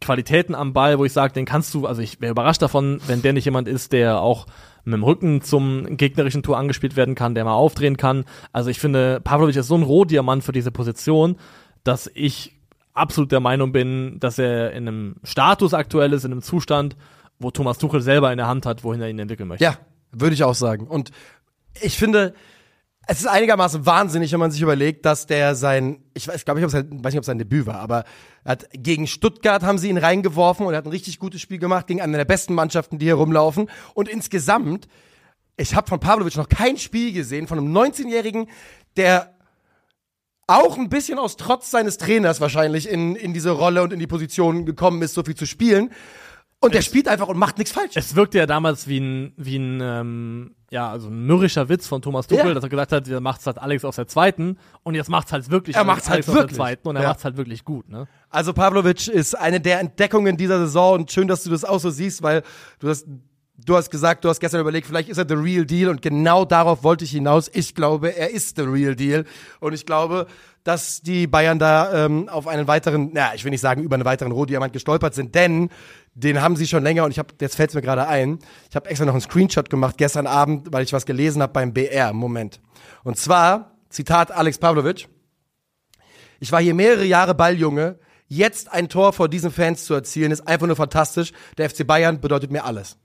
C: Qualitäten am Ball, wo ich sage, den kannst du, also ich wäre überrascht davon, wenn der nicht jemand ist, der auch mit dem Rücken zum gegnerischen Tor angespielt werden kann, der mal aufdrehen kann. Also ich finde, Pavlovic ist so ein Rohdiamant für diese Position, dass ich absolut der Meinung bin, dass er in einem Status aktuell ist, in einem Zustand, wo Thomas Tuchel selber in der Hand hat, wohin er ihn entwickeln möchte.
B: Ja, würde ich auch sagen. Und ich finde, es ist einigermaßen wahnsinnig, wenn man sich überlegt, dass der sein, ich weiß, glaube ich, halt, weiß nicht, ob sein Debüt war, aber er hat gegen Stuttgart haben sie ihn reingeworfen und er hat ein richtig gutes Spiel gemacht gegen eine der besten Mannschaften, die hier rumlaufen. Und insgesamt, ich habe von Pavlovic noch kein Spiel gesehen von einem 19-Jährigen, der auch ein bisschen aus Trotz seines Trainers wahrscheinlich in, in diese Rolle und in die Position gekommen ist, so viel zu spielen. Und der spielt einfach und macht nichts falsch.
C: Es wirkte ja damals wie ein, wie ein, ähm, ja, also ein mürrischer Witz von Thomas Tuchel,
B: Ja.
C: dass er gesagt hat, er macht's halt Alex aus der zweiten und jetzt macht's halt wirklich
B: Er macht's
C: Alex
B: halt
C: aus
B: wirklich.
C: der zweiten und er
B: Ja.
C: macht's halt wirklich gut, ne?
B: Also Pavlovic ist eine der Entdeckungen dieser Saison und schön, dass du das auch so siehst, weil du hast, du hast gesagt, du hast gestern überlegt, vielleicht ist er the real deal und genau darauf wollte ich hinaus. Ich glaube, er ist the real deal und ich glaube, dass die Bayern da ähm, auf einen weiteren, na, ich will nicht sagen über einen weiteren Rohdiamant gestolpert sind, denn den haben sie schon länger und ich habe, jetzt fällt's mir gerade ein, ich habe extra noch einen Screenshot gemacht gestern Abend, weil ich was gelesen habe beim BR. Moment. Und zwar, Zitat Alex Pavlovic, ich war hier mehrere Jahre Balljunge. Jetzt ein Tor vor diesen Fans zu erzielen, ist einfach nur fantastisch. Der FC Bayern bedeutet mir alles.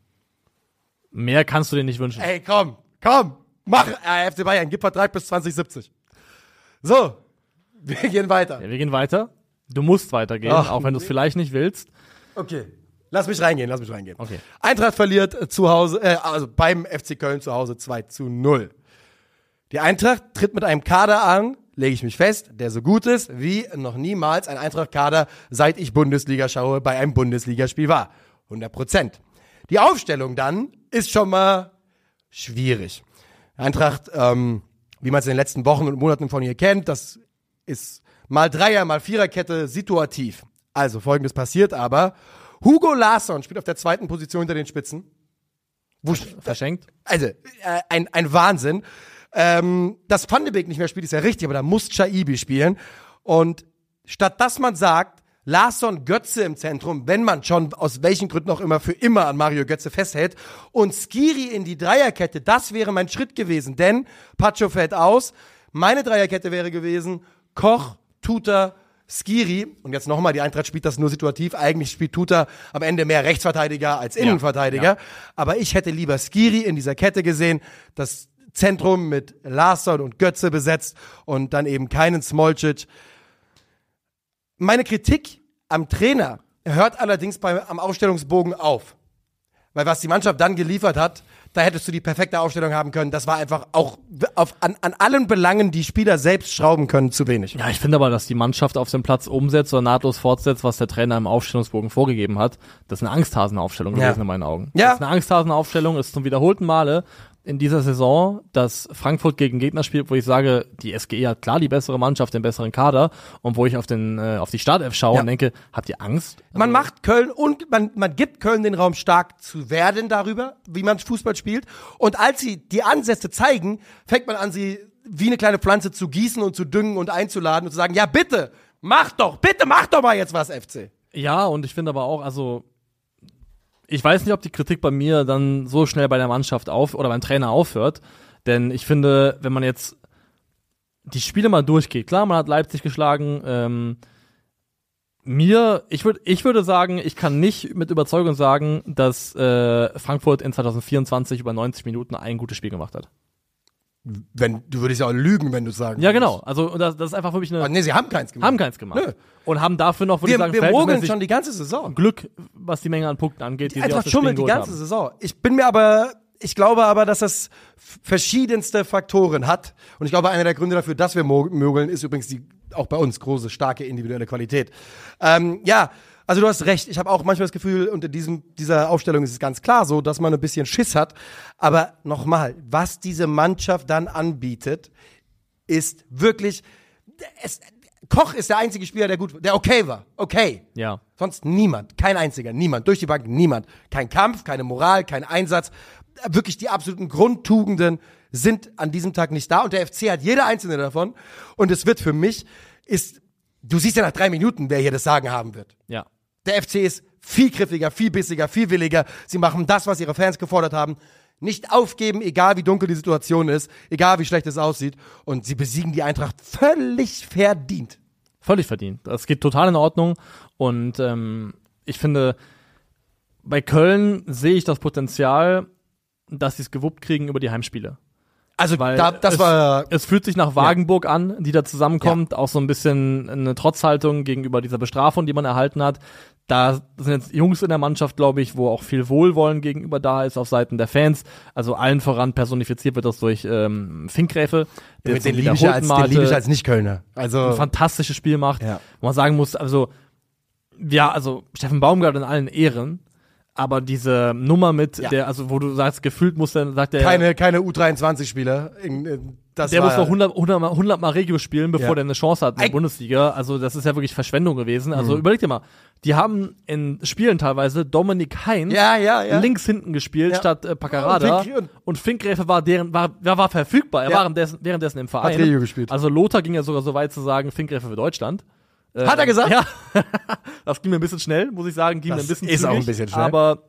C: Mehr kannst du dir nicht wünschen.
B: Ey, komm, komm, mach, äh, FC Bayern, gib Vertrag bis 2070. So, wir gehen weiter.
C: Ja, wir gehen weiter. Du musst weitergehen,
B: Ach,
C: auch wenn du es vielleicht nicht willst.
B: Okay. Lass mich reingehen, lass mich reingehen.
C: Okay.
B: Eintracht verliert zu Hause, äh, also beim FC Köln zu Hause 2 zu 0. Die Eintracht tritt mit einem Kader an, lege ich mich fest, der so gut ist, wie noch niemals ein Eintracht-Kader, seit ich Bundesliga schaue, bei einem Bundesligaspiel war. 100 Prozent. Die Aufstellung dann ist schon mal schwierig. Eintracht, ähm, wie man es in den letzten Wochen und Monaten von ihr kennt, das ist mal Dreier, mal Viererkette situativ. Also folgendes passiert aber. Hugo Larsson spielt auf der zweiten Position hinter den Spitzen. Wo,
C: Verschenkt.
B: also, äh, ein, ein Wahnsinn. Ähm, dass Van de Beek nicht mehr spielt, ist ja richtig, aber da muss Chaibi spielen. Und statt dass man sagt, Larsson Götze im Zentrum, wenn man schon aus welchen Gründen auch immer für immer an Mario Götze festhält, und Skiri in die Dreierkette, das wäre mein Schritt gewesen, denn Pacho fällt aus. Meine Dreierkette wäre gewesen, Koch, Tuta, Skiri, und jetzt nochmal, die Eintracht spielt das nur situativ, eigentlich spielt Tuta am Ende mehr Rechtsverteidiger als Innenverteidiger, aber ich hätte lieber Skiri in dieser Kette gesehen, das Zentrum mit Larsson und Götze besetzt und dann eben keinen Smolcic. Meine Kritik am Trainer hört allerdings bei, am Aufstellungsbogen auf. Weil was die Mannschaft dann geliefert hat, da hättest du die perfekte Aufstellung haben können. Das war einfach auch auf, an, an allen Belangen, die Spieler selbst schrauben können, zu wenig.
C: Ja, ich finde aber, dass die Mannschaft auf dem Platz umsetzt oder nahtlos fortsetzt, was der Trainer im Aufstellungsbogen vorgegeben hat. Das ist eine Angsthasenaufstellung
B: Ja.
C: gewesen in meinen Augen.
B: Ja.
C: Das ist eine Angsthasenaufstellung, ist zum wiederholten Male in dieser Saison, dass Frankfurt gegen Gegner spielt, wo ich sage, die SGE hat klar die bessere Mannschaft, den besseren Kader und wo ich auf den äh, auf die Startelf schaue
B: Ja.
C: und denke, habt ihr Angst?
B: Man macht Köln und man, man gibt Köln den Raum stark zu werden darüber, wie man Fußball spielt. Und als sie die Ansätze zeigen, fängt man an, sie wie eine kleine Pflanze zu gießen und zu düngen und einzuladen und zu sagen, ja bitte, mach doch, bitte mach doch mal jetzt was, FC.
C: Ja, und ich finde aber auch, also ich weiß nicht, ob die Kritik bei mir dann so schnell bei der Mannschaft auf oder beim Trainer aufhört, denn ich finde, wenn man jetzt die Spiele mal durchgeht, klar, man hat Leipzig geschlagen, ähm, mir, ich würde, ich würde sagen, ich kann nicht mit Überzeugung sagen, dass äh, Frankfurt in 2024 über 90 Minuten ein gutes Spiel gemacht hat.
B: Wenn, du würdest ja auch lügen, wenn du sagen
C: Ja, genau. Also das, das ist einfach für mich eine.
B: Aber nee, sie haben keins gemacht.
C: haben keins gemacht.
B: Nö.
C: Und haben dafür noch, würde ich
B: wir
C: sagen,
B: wir mogeln schon die ganze Saison.
C: Glück, was die Menge an Punkten angeht, die sie aus
B: Eintracht
C: den
B: schummelt die ganze
C: haben.
B: Saison. Ich bin mir aber, ich glaube aber, dass das verschiedenste Faktoren hat. Und ich glaube, einer der Gründe dafür, dass wir mo- mogeln, ist übrigens die auch bei uns große, starke individuelle Qualität. Ähm, ja, also du hast recht. Ich habe auch manchmal das Gefühl, unter diesem, dieser Aufstellung ist es ganz klar so, dass man ein bisschen Schiss hat. Aber nochmal, was diese Mannschaft dann anbietet, ist wirklich, es, Koch ist der einzige Spieler, der gut, der okay war. Okay.
C: Ja.
B: Sonst niemand, kein einziger, niemand, durch die Bank niemand. Kein Kampf, keine Moral, kein Einsatz. Wirklich die absoluten Grundtugenden sind an diesem Tag nicht da und der FC hat jede einzelne davon. Und es wird für mich, ist, du siehst ja nach drei Minuten, wer hier das Sagen haben wird.
C: Ja.
B: Der FC ist viel griffiger, viel bissiger, viel williger. Sie machen das, was ihre Fans gefordert haben. Nicht aufgeben, egal wie dunkel die Situation ist, egal wie schlecht es aussieht. Und sie besiegen die Eintracht völlig verdient.
C: Völlig verdient. Das geht total in Ordnung. Und ähm, ich finde, bei Köln sehe ich das Potenzial, dass sie es gewuppt kriegen über die Heimspiele.
B: Also
C: Weil
B: da, das
C: es,
B: war
C: es fühlt sich nach Wagenburg an, die da zusammenkommt, auch so ein bisschen eine Trotzhaltung gegenüber dieser Bestrafung, die man erhalten hat. Da sind jetzt Jungs in der Mannschaft, glaube ich, wo auch viel Wohlwollen gegenüber da ist auf Seiten der Fans. Also allen voran personifiziert wird das durch ähm, Finkgräfe, der
B: mit den liebe ich als, den liebe ich als Nicht-Kölner. Also
C: ein fantastisches Spiel macht.
B: Ja.
C: Wo man sagen muss, also, ja, also Steffen Baumgart in allen Ehren, aber diese Nummer mit
B: Ja.
C: der, also wo du sagst, gefühlt muss dann, sagt der,
B: keine, keine U23-Spieler. In- in- Das
C: der muss noch 100, 100, mal, 100 Mal Regio spielen, bevor
B: Ja.
C: der eine Chance hat in der
B: Eig-
C: Bundesliga. Also das ist ja wirklich Verschwendung gewesen. Also
B: Mhm.
C: überleg dir mal, die haben in Spielen teilweise Dominik Heinz
B: Ja, ja, ja.
C: links hinten gespielt statt äh, Paccarada.
B: Und Fink-
C: Und Finkgräfe war deren, war, war, war verfügbar. Er war währenddessen, währenddessen im Verein.
B: Regio gespielt.
C: Also Lothar ging ja sogar so weit zu sagen, Finkgräfe für Deutschland. Äh,
B: Hat er gesagt?
C: Ja. das ging mir ein bisschen schnell, muss ich sagen. Ging
B: Das
C: mir ein bisschen
B: ist auch
C: zügig,
B: ein bisschen schnell.
C: Aber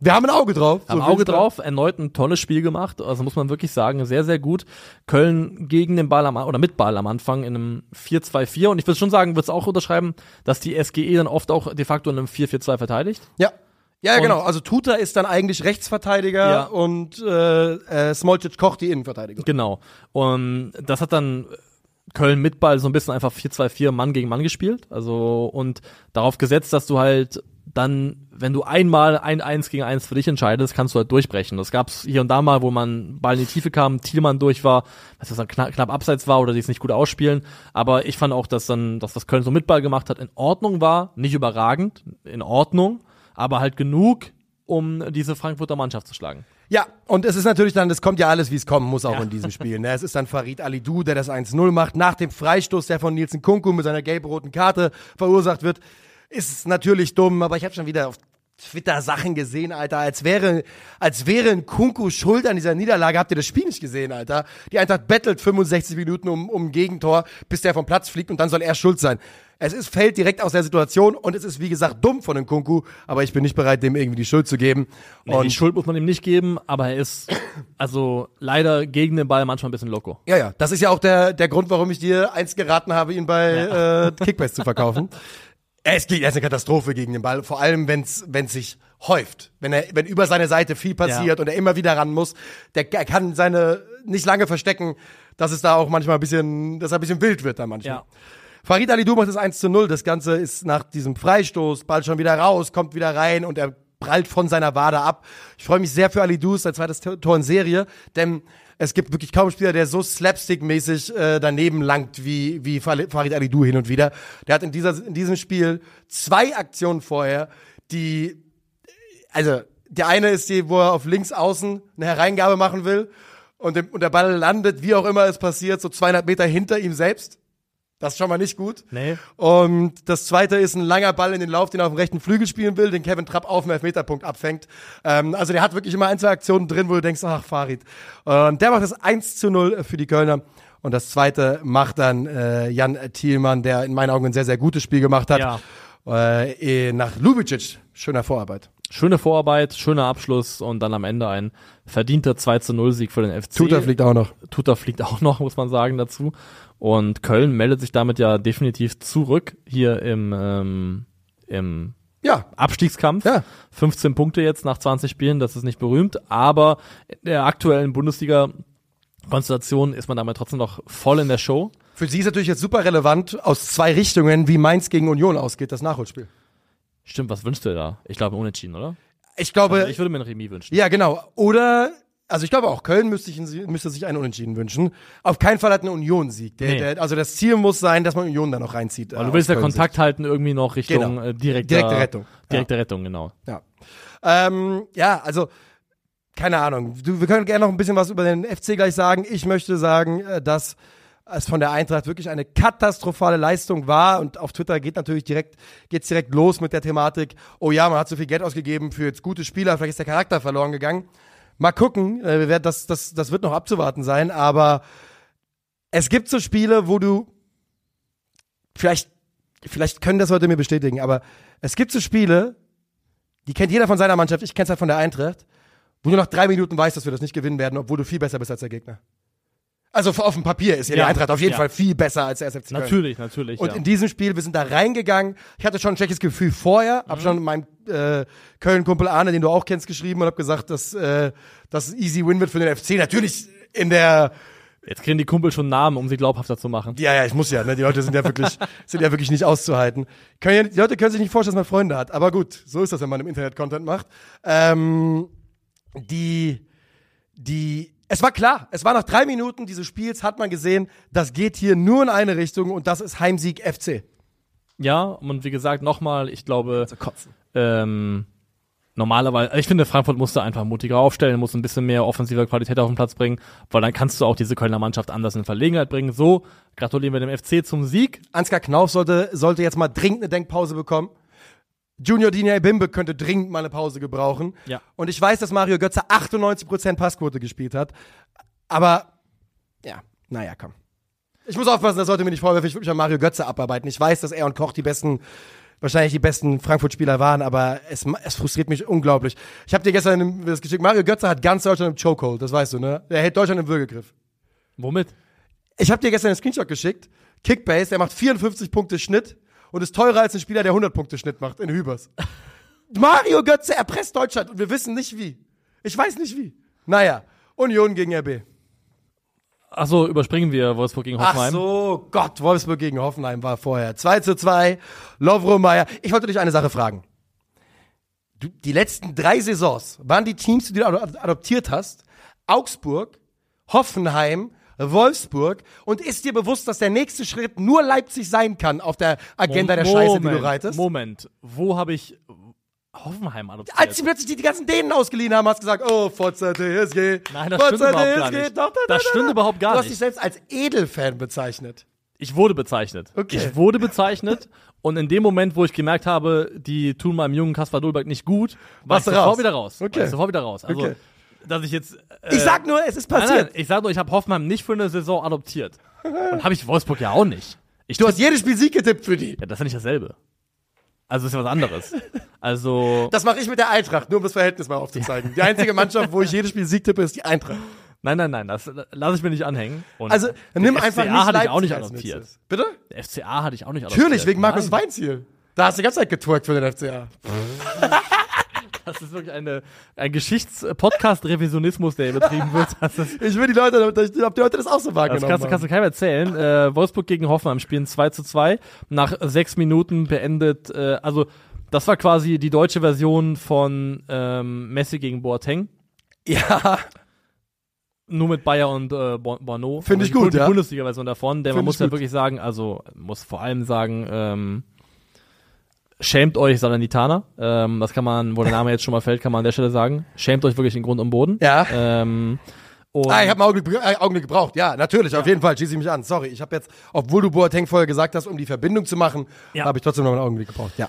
B: Wir haben ein Auge drauf.
C: haben
B: so
C: Auge drauf, erneut ein tolles Spiel gemacht, also muss man wirklich sagen, sehr, sehr gut. Köln gegen den Ball am, oder mit Ball am Anfang in einem 4-2-4 und ich würde schon sagen, würde es auch unterschreiben, dass die SGE dann oft auch de facto in einem 4-4-2 verteidigt.
B: Ja. Ja, ja,
C: Und-
B: genau. Also Tuta ist dann eigentlich Rechtsverteidiger
C: Ja.
B: und äh, äh, Smolcic Koch die Innenverteidigung.
C: Genau. Und das hat dann Köln mit Ball so ein bisschen einfach 4-2-4 Mann gegen Mann gespielt. Also und darauf gesetzt, dass du halt dann, wenn du einmal ein 1 gegen 1 für dich entscheidest, kannst du halt durchbrechen. Das gab's hier und da mal, wo man Ball in die Tiefe kam, Thielmann durch war, dass das dann knapp, knapp abseits war oder die es nicht gut ausspielen. Aber ich fand auch, dass dann, dass das Köln so mit Ball gemacht hat, in Ordnung war, nicht überragend, in Ordnung, aber halt genug, um diese Frankfurter Mannschaft zu schlagen.
B: Ja, und es ist natürlich dann, es kommt ja alles, wie es kommen muss, auch
C: Ja.
B: in diesem Spiel. Ne? Es ist dann Farid Alidou, der das 1-0 macht. Nach dem Freistoß, der von Nielsen Kunku mit seiner gelb-roten Karte verursacht wird, ist es natürlich dumm, aber ich habe schon wieder auf Twitter Sachen gesehen, Alter, als wäre, als wäre ein Kunku schuld an dieser Niederlage. Habt ihr das Spiel nicht gesehen, Alter? Die Eintracht bettelt 65 Minuten um, um ein Gegentor, bis der vom Platz fliegt und dann soll er schuld sein. Es ist, fällt direkt aus der Situation und es ist, wie gesagt, dumm von dem Kunku, aber ich bin nicht bereit, dem irgendwie die Schuld zu geben.
C: Nee,
B: und
C: die Schuld muss man ihm nicht geben, aber er ist also leider gegen den Ball manchmal ein bisschen loco.
B: Ja, ja, das ist ja auch der, der Grund, warum ich dir eins geraten habe, ihn bei äh, Kickbase zu verkaufen. Er ist, er ist eine Katastrophe gegen den Ball, vor allem wenn es sich häuft. Wenn er, wenn über seine Seite viel passiert
C: Ja.
B: und er immer wieder ran muss, der er kann seine nicht lange verstecken, dass es da auch manchmal ein bisschen, dass er ein bisschen wild wird da manchmal.
C: Ja.
B: Farid Alidou macht das 1 zu 0. Das Ganze ist nach diesem Freistoß, Ball schon wieder raus, kommt wieder rein und er prallt von seiner Wade ab. Ich freue mich sehr für Alidou, ist sein zweites Tor in Serie, denn es gibt wirklich kaum einen Spieler, der so slapstick-mäßig äh, daneben langt wie, wie Farid Alidou hin und wieder. Der hat in, dieser, in diesem Spiel zwei Aktionen vorher, die, also der eine ist die, wo er auf links außen eine Hereingabe machen will und der Ball landet, wie auch immer es passiert, so 200 Meter hinter ihm selbst. Das ist schon mal nicht gut.
C: Nee.
B: Und das zweite ist ein langer Ball in den Lauf, den er auf dem rechten Flügel spielen will, den Kevin Trapp auf dem Elfmeterpunkt abfängt. Ähm, also der hat wirklich immer ein, zwei Aktionen drin, wo du denkst, ach, Farid. Und der macht das 1 zu 0 für die Kölner. Und das zweite macht dann äh, Jan Thielmann, der in meinen Augen ein sehr, sehr gutes Spiel gemacht hat.
C: Ja.
B: Äh, nach Lubicic. Schöner Vorarbeit.
C: Schöne Vorarbeit, schöner Abschluss und dann am Ende ein verdienter 2 zu 0 Sieg für den FC.
B: Tuta fliegt auch noch.
C: Tuta fliegt auch noch, muss man sagen, dazu. Und Köln meldet sich damit ja definitiv zurück hier im, ähm, im
B: Ja,
C: Abstiegskampf.
B: Ja.
C: 15 Punkte jetzt nach 20 Spielen, das ist nicht berühmt, aber in der aktuellen Bundesliga-Konstellation ist man damit trotzdem noch voll in der Show.
B: für sie ist natürlich jetzt super relevant aus zwei Richtungen, wie Mainz gegen Union ausgeht, das Nachholspiel.
C: Stimmt, was wünschst du da? Ich glaube, unentschieden, oder?
B: Ich glaube,
C: Also ich würde mir ein Remis wünschen.
B: Ja, genau. Oder, also ich glaube auch Köln müsste, sich, müsste sich einen Unentschieden wünschen. Auf keinen Fall hat eine Union-Sieg. Der,
C: Nee.
B: der, also das Ziel muss sein, dass man Union da noch reinzieht.
C: Weil du willst ja Kontakt halten irgendwie noch Richtung
B: Genau.
C: äh, direkter,
B: Direkte Rettung.
C: Direkte Rettung, genau.
B: Ja. Ähm, ja, also, keine Ahnung. Du, wir können gerne noch ein bisschen was über den FC gleich sagen. Ich möchte sagen, äh, dass es von der Eintracht wirklich eine katastrophale Leistung war und auf Twitter geht natürlich direkt, geht's direkt los mit der Thematik, oh ja, man hat so viel Geld ausgegeben für jetzt gute Spieler, vielleicht ist der Charakter verloren gegangen. Mal gucken, äh, das, das, das wird noch abzuwarten sein, aber es gibt so Spiele, wo du vielleicht, vielleicht können das Leute mir bestätigen, aber es gibt so Spiele, die kennt jeder von seiner Mannschaft, ich kenn's halt von der Eintracht, wo du nach drei Minuten weißt, dass wir das nicht gewinnen werden, obwohl du viel besser bist als der Gegner. Also auf dem Papier ist ja, die
C: Ja,
B: Eintracht auf jeden
C: ja.
B: Fall viel besser als der SFC Köln.
C: Natürlich, natürlich.
B: Und
C: ja.
B: in diesem Spiel, wir sind da reingegangen. Ich hatte schon ein schlechtes Gefühl vorher,
C: Mhm.
B: hab schon meinem äh, Köln-Kumpel Arne, den du auch kennst, geschrieben und hab gesagt, dass äh, das easy win wird für den FC. Natürlich in der
C: Jetzt kriegen die Kumpel schon Namen, um sie glaubhafter zu machen.
B: ja, ja, ich muss ja, ne? Die Leute sind ja wirklich, sind ja wirklich nicht auszuhalten. Können ja, die Leute können sich nicht vorstellen, dass man Freunde hat. Aber gut, so ist das, wenn man im Internet Content macht. Ähm, die, die, es war klar, es war nach drei Minuten dieses Spiels, hat man gesehen, das geht hier nur in eine Richtung und das ist Heimsieg FC.
C: Ja, und wie gesagt, nochmal, ich glaube, ähm, normalerweise, ich finde, Frankfurt musste einfach mutiger aufstellen, muss ein bisschen mehr offensive Qualität auf den Platz bringen, weil dann kannst du auch diese Kölner Mannschaft anders in Verlegenheit bringen. So, gratulieren wir dem FC zum Sieg.
B: Ansgar Knauf sollte, sollte jetzt mal dringend eine Denkpause bekommen. Junior Dina Bimbe könnte dringend mal eine Pause gebrauchen.
C: Ja.
B: Und ich weiß, dass Mario Götze 98% Passquote gespielt hat. Aber, ja, naja, komm. Ich muss aufpassen, das sollte mir nicht vorwerfen, ich würde mich an Mario Götze abarbeiten. Ich weiß, dass er und Koch die besten, wahrscheinlich die besten Frankfurt-Spieler waren, aber es, es frustriert mich unglaublich. Ich habe dir gestern das geschickt, Mario Götze hat ganz Deutschland im Chokehold, das weißt du, ne? Er hält Deutschland im Würgegriff.
C: Womit?
B: Ich habe dir gestern einen Screenshot geschickt. Kickbase, der macht 54 Punkte Schnitt und ist teurer als ein Spieler, der 100 Punkte Schnitt macht in Hübers. Mario Götze erpresst Deutschland und wir wissen nicht wie. Ich weiß nicht wie. Naja, Union gegen RB.
C: Achso, überspringen wir Wolfsburg gegen
B: Ach
C: Hoffenheim.
B: so, Gott, Wolfsburg gegen Hoffenheim war vorher. 2 zu 2, Lovro Meyer. Ich wollte dich eine Sache fragen. Du, die letzten drei Saisons waren die Teams, die du ad- adoptiert hast, Augsburg, Hoffenheim, Wolfsburg und ist dir bewusst, dass der nächste Schritt nur Leipzig sein kann auf der Agenda der Scheiße, die du reitest?
C: Moment, wo habe ich Hoffenheim adoptiert?
B: Als sie plötzlich die, die ganzen Dänen ausgeliehen haben, hast du gesagt, oh, Forza TSG.
C: Nein, das
B: Forza
C: stimmt überhaupt gar
B: TSG,
C: nicht.
B: Doch, doch, doch,
C: Das stimmt überhaupt gar
B: Du hast
C: nicht.
B: dich selbst als Edelfan bezeichnet.
C: Ich wurde bezeichnet.
B: Okay.
C: Ich wurde bezeichnet und in dem Moment, wo ich gemerkt habe, die tun meinem jungen Kaspar Dolberg nicht gut, war
B: Warst
C: ich
B: du
C: sofort
B: raus?
C: wieder raus.
B: Okay.
C: War ich sofort wieder raus. Also,
B: Okay.
C: Dass ich jetzt. Äh,
B: Ich sag nur, es ist
C: nein,
B: passiert.
C: nein, ich sag nur, ich habe Hoffenheim nicht für eine Saison adoptiert. Und habe ich Wolfsburg ja auch nicht. Ich
B: Du hast jedes Spiel Sieg getippt für die.
C: ja, das ist ja nicht dasselbe. Also ist ja was anderes. Also,
B: Das mache ich mit der Eintracht, nur um das Verhältnis mal aufzuzeigen. Die einzige Mannschaft, wo ich jedes Spiel Sieg tippe, ist die Eintracht.
C: nein, nein, nein, das lasse ich mir nicht anhängen. Und
B: Also nimm einfach
C: FCA
B: nicht
C: hatte ich auch nicht adoptiert.
B: Bitte?
C: Der FCA hatte ich auch nicht adoptiert.
B: Natürlich, wegen Markus
C: Nein.
B: Weinziel. Da hast du die ganze Zeit getwerkt für den FCA.
C: Das ist wirklich eine, ein Geschichts-Podcast-Revisionismus, der hier betrieben wird. Das,
B: Ich will die Leute, ob die Leute das auch so
C: das
B: wahrgenommen
C: kannst, du- kannst du keinem erzählen. Äh, Wolfsburg gegen Hoffenheim spielen 2 zu 2. Nach sechs Minuten beendet, äh, also das war quasi die deutsche Version von ähm, Messi gegen Boateng.
B: Ja,
C: Nur mit Bayer und äh, Bo- Bono.
B: Find ich
C: die
B: gut,
C: Bu-
B: ja.
C: Die Bundesliga-Version davon. Denn man
B: Find
C: muss
B: ich
C: ja
B: gut.
C: wirklich sagen, also muss vor allem sagen, ähm, schämt euch Salernitaner. Ähm, das kann man, wo der Name jetzt schon mal fällt, kann man an der Stelle sagen. Schämt euch wirklich in Grund und Boden.
B: Ja.
C: Ähm, und
B: Ah, ich habe einen Augenblick, äh, Augenblick gebraucht. Ja, natürlich, auf jeden Fall. Schieße ich mich an. Sorry, ich habe jetzt, obwohl du Boateng vorher gesagt hast, um die Verbindung zu machen,
C: Ja.
B: habe ich trotzdem noch einen Augenblick gebraucht. Ja,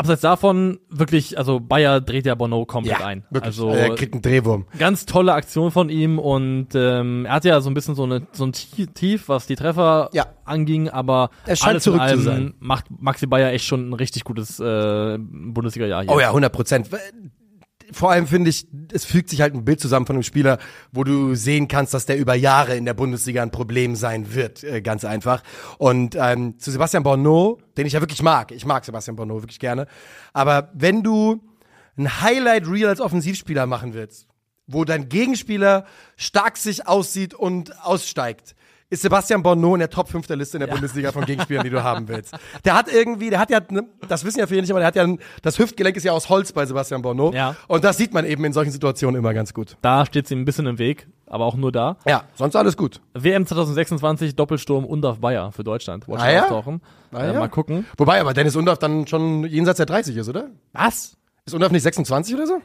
C: abseits davon, wirklich, also Bayer dreht ja Bono komplett
B: ja
C: ein.
B: wirklich.
C: Also
B: er kriegt einen Drehwurm.
C: ganz tolle Aktion von ihm und ähm, er hat ja so ein bisschen so, eine, so ein Tie- Tief, was die Treffer
B: Ja.
C: anging, aber
B: Er scheint
C: alles
B: zurück zu sein.
C: macht Maxi Bayer echt schon ein richtig gutes äh, Bundesliga-Jahr hier.
B: Oh ja, 100 Prozent. Vor allem finde ich, es fügt sich halt ein Bild zusammen von einem Spieler, wo du sehen kannst, dass der über Jahre in der Bundesliga ein Problem sein wird, äh, ganz einfach. Und ähm, zu Sebastian Borneau, den ich ja wirklich mag, ich mag Sebastian Borneau wirklich gerne, aber wenn du ein Highlight-Reel als Offensivspieler machen willst, wo dein Gegenspieler stark sich aussieht und aussteigt, ist Sebastian Bonneau in der Top 5 der Liste in der Bundesliga von Gegenspielern, die du haben willst. Der hat irgendwie, der hat ja, das wissen ja viele nicht, aber der hat ja, das Hüftgelenk ist ja aus Holz bei Sebastian Bonneau.
C: Ja.
B: Und das sieht man eben in solchen Situationen immer ganz gut.
C: Da steht sie ein bisschen im Weg, aber auch nur da.
B: Ja, sonst alles gut.
C: WM 2026, Doppelsturm Undorf Bayer für Deutschland. Wollte
B: Ah ja?
C: auftauchen.
B: Ah
C: äh,
B: ja?
C: Mal gucken.
B: Wobei aber Dennis Undorf dann schon jenseits der 30 ist, oder?
C: Was?
B: Ist Undorf nicht 26 oder so?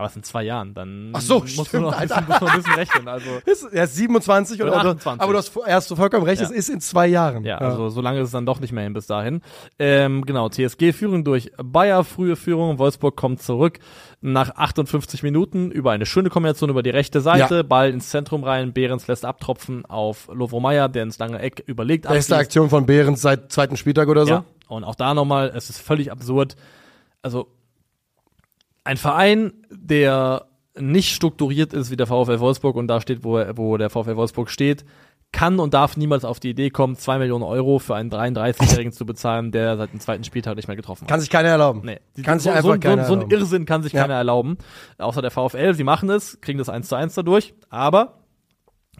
C: Aber es sind zwei Jahren, dann
B: Ach so,
C: muss, man
B: stimmt,
C: noch ein bisschen,
B: Alter.
C: muss man ein bisschen rechnen. Also
B: Ist, er ist 27 oder,
C: Oder
B: oder
C: 28.
B: Aber du hast erst vollkommen recht,
C: Ja.
B: es ist in zwei Jahren.
C: Ja, also so lange ist es dann doch nicht mehr hin bis dahin. Ähm, genau, TSG Führung durch Bayer, frühe Führung, Wolfsburg kommt zurück nach 58 Minuten über eine schöne Kombination über die rechte Seite,
B: Ja.
C: Ball ins Zentrum rein, Behrens lässt abtropfen auf Lovro Meyer, der ins lange Eck überlegt
B: Beste. Aktion von Behrens seit zweiten Spieltag oder so.
C: Ja, und auch da nochmal, es ist völlig absurd. Also ein Verein, der nicht strukturiert ist wie der VfL Wolfsburg und da steht, wo, er- wo der VfL Wolfsburg steht, kann und darf niemals auf die Idee kommen, zwei Millionen Euro für einen 33-Jährigen zu bezahlen, der seit dem zweiten Spieltag nicht mehr getroffen hat.
B: Kann sich keiner erlauben.
C: Nee.
B: Kann sich
C: so,
B: einfach
C: so, so,
B: keiner
C: so ein. Irrsinn kann sich
B: Ja.
C: keiner erlauben. Außer der VfL. Sie machen es, kriegen das 1 zu 1 dadurch. Aber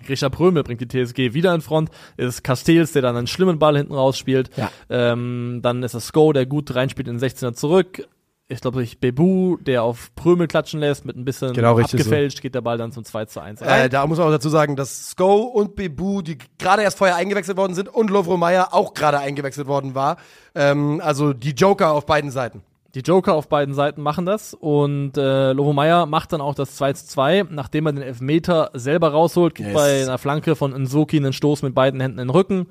C: Grisha Prömel bringt die TSG wieder in Front. Es ist Castells, der dann einen schlimmen Ball hinten rausspielt.
B: Ja.
C: Ähm, dann ist es Sko, der gut reinspielt in den 16er zurück. Ich glaube, durch Bebu, der auf Prömel klatschen lässt, mit ein bisschen
B: Genau,
C: abgefälscht, geht der Ball dann zum 2 zu 1 rein.
B: Äh, da muss man auch dazu sagen, dass Sko und Bebu, die gerade erst vorher eingewechselt worden sind, und Lovro Meyer auch gerade eingewechselt worden war. Ähm, also die Joker auf beiden Seiten.
C: Die Joker auf beiden Seiten machen das und äh, Lovo Meyer macht dann auch das 2 zu 2, nachdem er den Elfmeter selber rausholt, gibt
B: Yes.
C: bei einer Flanke von Nsoki einen Stoß mit beiden Händen in den Rücken.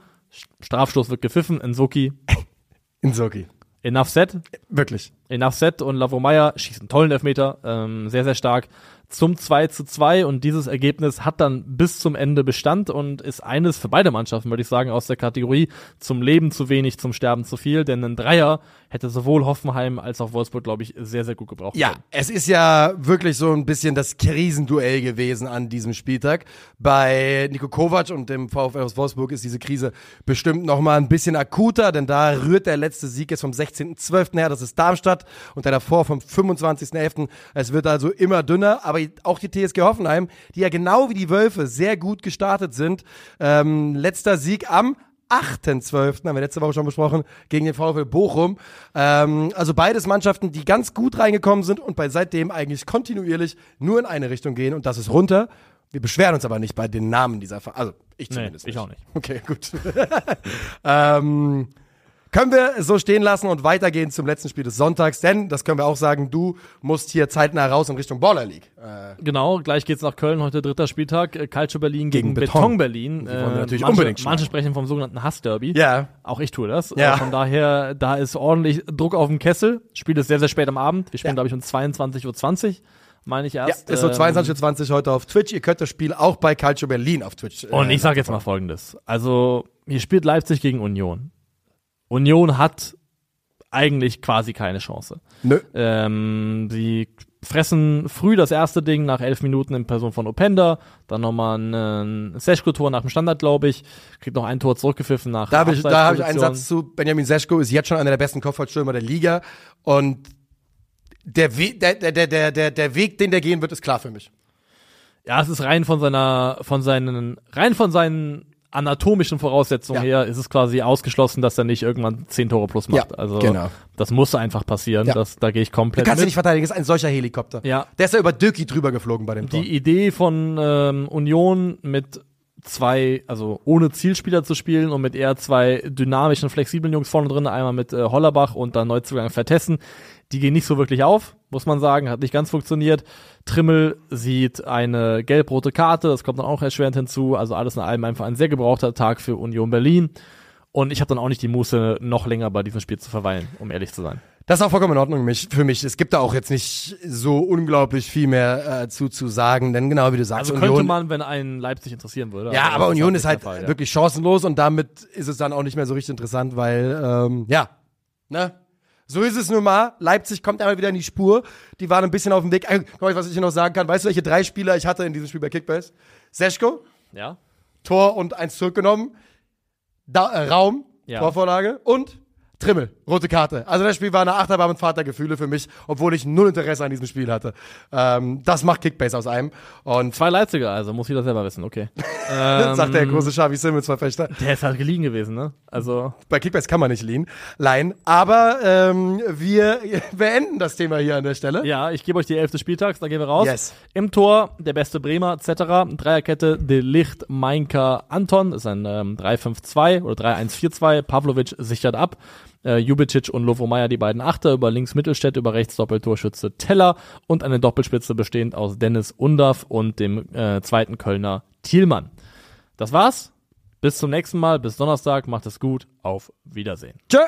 C: Strafstoß wird gepfiffen, Nsoki
B: Insoki.
C: Enough set,
B: Wirklich.
C: enough set und Lavo Meyer schießt einen tollen Elfmeter, ähm, sehr, sehr stark zum 2 zu 2 und dieses Ergebnis hat dann bis zum Ende Bestand und ist eines für beide Mannschaften, würde ich sagen, aus der Kategorie zum Leben zu wenig, zum Sterben zu viel, denn ein Dreier hätte sowohl Hoffenheim als auch Wolfsburg, glaube ich, sehr, sehr gut gebraucht
B: Ja,
C: können.
B: es ist ja wirklich so ein bisschen das Krisenduell gewesen an diesem Spieltag. Bei Nico Kovac und dem VfL aus Wolfsburg ist diese Krise bestimmt noch mal ein bisschen akuter, denn da rührt der letzte Sieg jetzt vom 16.12. her, das ist Darmstadt und der davor vom 25.11. Es wird also immer dünner, aber auch die TSG Hoffenheim, die ja genau wie die Wölfe sehr gut gestartet sind. Ähm, letzter Sieg am 8.12., haben wir letzte Woche schon besprochen, gegen den VfL Bochum. Ähm, also beides Mannschaften, die ganz gut reingekommen sind und bei seitdem eigentlich kontinuierlich nur in eine Richtung gehen und das ist runter. Wir beschweren uns aber nicht bei den Namen dieser Ver Also ich
C: Nee,
B: zumindest.
C: ich auch nicht.
B: Okay, gut. ähm, können wir so stehen lassen und weitergehen zum letzten Spiel des Sonntags, denn, das können wir auch sagen, du musst hier zeitnah raus in Richtung Baller League. Äh,
C: Genau, gleich geht's nach Köln, heute dritter Spieltag. Äh, Calcio Berlin gegen,
B: Gegen
C: Beton.
B: Beton.
C: Berlin.
B: Die wollen wir natürlich
C: manche,
B: unbedingt schlagen.
C: manche sprechen vom sogenannten Hassderby.
B: ja.
C: Auch ich tue das.
B: Ja.
C: Äh, von daher, da ist ordentlich Druck auf dem Kessel. Spiel ist sehr, sehr spät am Abend. Wir spielen,
B: Ja.
C: glaube ich, um 22.20 Uhr, meine ich
B: Ja,
C: erst.
B: ist so
C: Ähm,
B: 22.20 Uhr heute auf Twitch. Ihr könnt das Spiel auch bei Calcio Berlin auf Twitch. äh,
C: Und ich sage jetzt mal Folgendes. Also, hier spielt Leipzig gegen Union. Union hat eigentlich quasi keine Chance.
B: Nö.
C: Ähm, sie fressen früh das erste Ding nach elf Minuten in Person von Openda, dann nochmal ein Seschko-Tor nach dem Standard, glaube ich, kriegt noch ein Tor zurückgepfiffen nach
B: Da habe ich, da hab ich einen. Satz zu. Benjamin Seschko ist jetzt schon einer der besten Kopfballstürmer der Liga und der, We der, der, der, der, der Weg, den der gehen wird, ist klar für mich.
C: Ja, es ist rein von seiner, von seinen, rein von seinen anatomischen Voraussetzungen
B: Ja.
C: her ist es quasi ausgeschlossen, dass er nicht irgendwann zehn Tore plus macht.
B: Ja,
C: also
B: genau.
C: das muss einfach passieren.
B: Ja.
C: Das, da gehe ich
B: Du
C: komplett
B: kannst ihn
C: mit.
B: nicht verteidigen, das ist ein solcher Helikopter.
C: Ja.
B: Der ist ja über Döki drüber geflogen bei dem Tor.
C: Die Idee von ähm, Union mit zwei, also ohne Zielspieler zu spielen und mit eher zwei dynamischen, flexiblen Jungs vorne drin, einmal mit äh, Hollerbach und dann Neuzugang Vertessen, die gehen nicht so wirklich auf, muss man sagen, hat nicht ganz funktioniert. Trimmel sieht eine gelb-rote Karte, das kommt dann auch erschwerend hinzu, also alles in allem einfach ein sehr gebrauchter Tag für Union Berlin. Und ich habe dann auch nicht die Muße, noch länger bei diesem Spiel zu verweilen, um ehrlich zu sein.
B: Das ist auch vollkommen in Ordnung für mich. Es gibt da auch jetzt nicht so unglaublich viel mehr äh, zu, zu sagen, denn genau wie du sagst,
C: Also könnte man, wenn einen Leipzig interessieren würde.
B: Ja,
C: aber
B: aber Union
C: nicht
B: ist halt
C: Fall, ja.
B: wirklich chancenlos und damit ist es dann auch nicht mehr so richtig interessant, weil, ähm, ja, ne? So ist es nun mal. Leipzig kommt einmal wieder in die Spur. Die waren ein bisschen auf dem Weg. Äh, guck mal, was ich hier noch sagen kann. Weißt du, welche drei Spieler ich hatte in diesem Spiel bei Kickbase? Seschko,
C: Ja?
B: Tor und eins zurückgenommen. Da, äh, Raum,
C: Ja.
B: Torvorlage und Trimmel, rote Karte. Also das Spiel war eine Achterbahn mit Vatergefühle für mich, obwohl ich null Interesse an diesem Spiel hatte. Ähm, das macht Kickbase aus einem. Und
C: Zwei Leipziger, also muss jeder selber wissen, okay.
B: sagt der große Xavi Simmons-Verfechter.
C: Der ist halt geliehen gewesen, ne? Also,
B: Bei Kickbase kann man nicht leihen. leihen. Aber ähm, wir beenden das Thema hier an der Stelle.
C: ja, ich gebe euch die Elf des Spieltags, da gehen wir raus.
B: Yes.
C: Im Tor der beste Bremer, etc. Dreierkette De Licht, Meinker, Anton, ist ein ähm, 3-5-2 oder 3-1-4-2. Pavlovic sichert ab. Äh, Jubicic und Lovo Meyer, die beiden Achter, über links Mittelstädt, über rechts Doppeltorschütze Teller und eine Doppelspitze bestehend aus Dennis Undaff und dem äh, zweiten Kölner Thielmann. Das war's. Bis zum nächsten Mal, bis Donnerstag, macht es gut, auf Wiedersehen.
B: Tschö.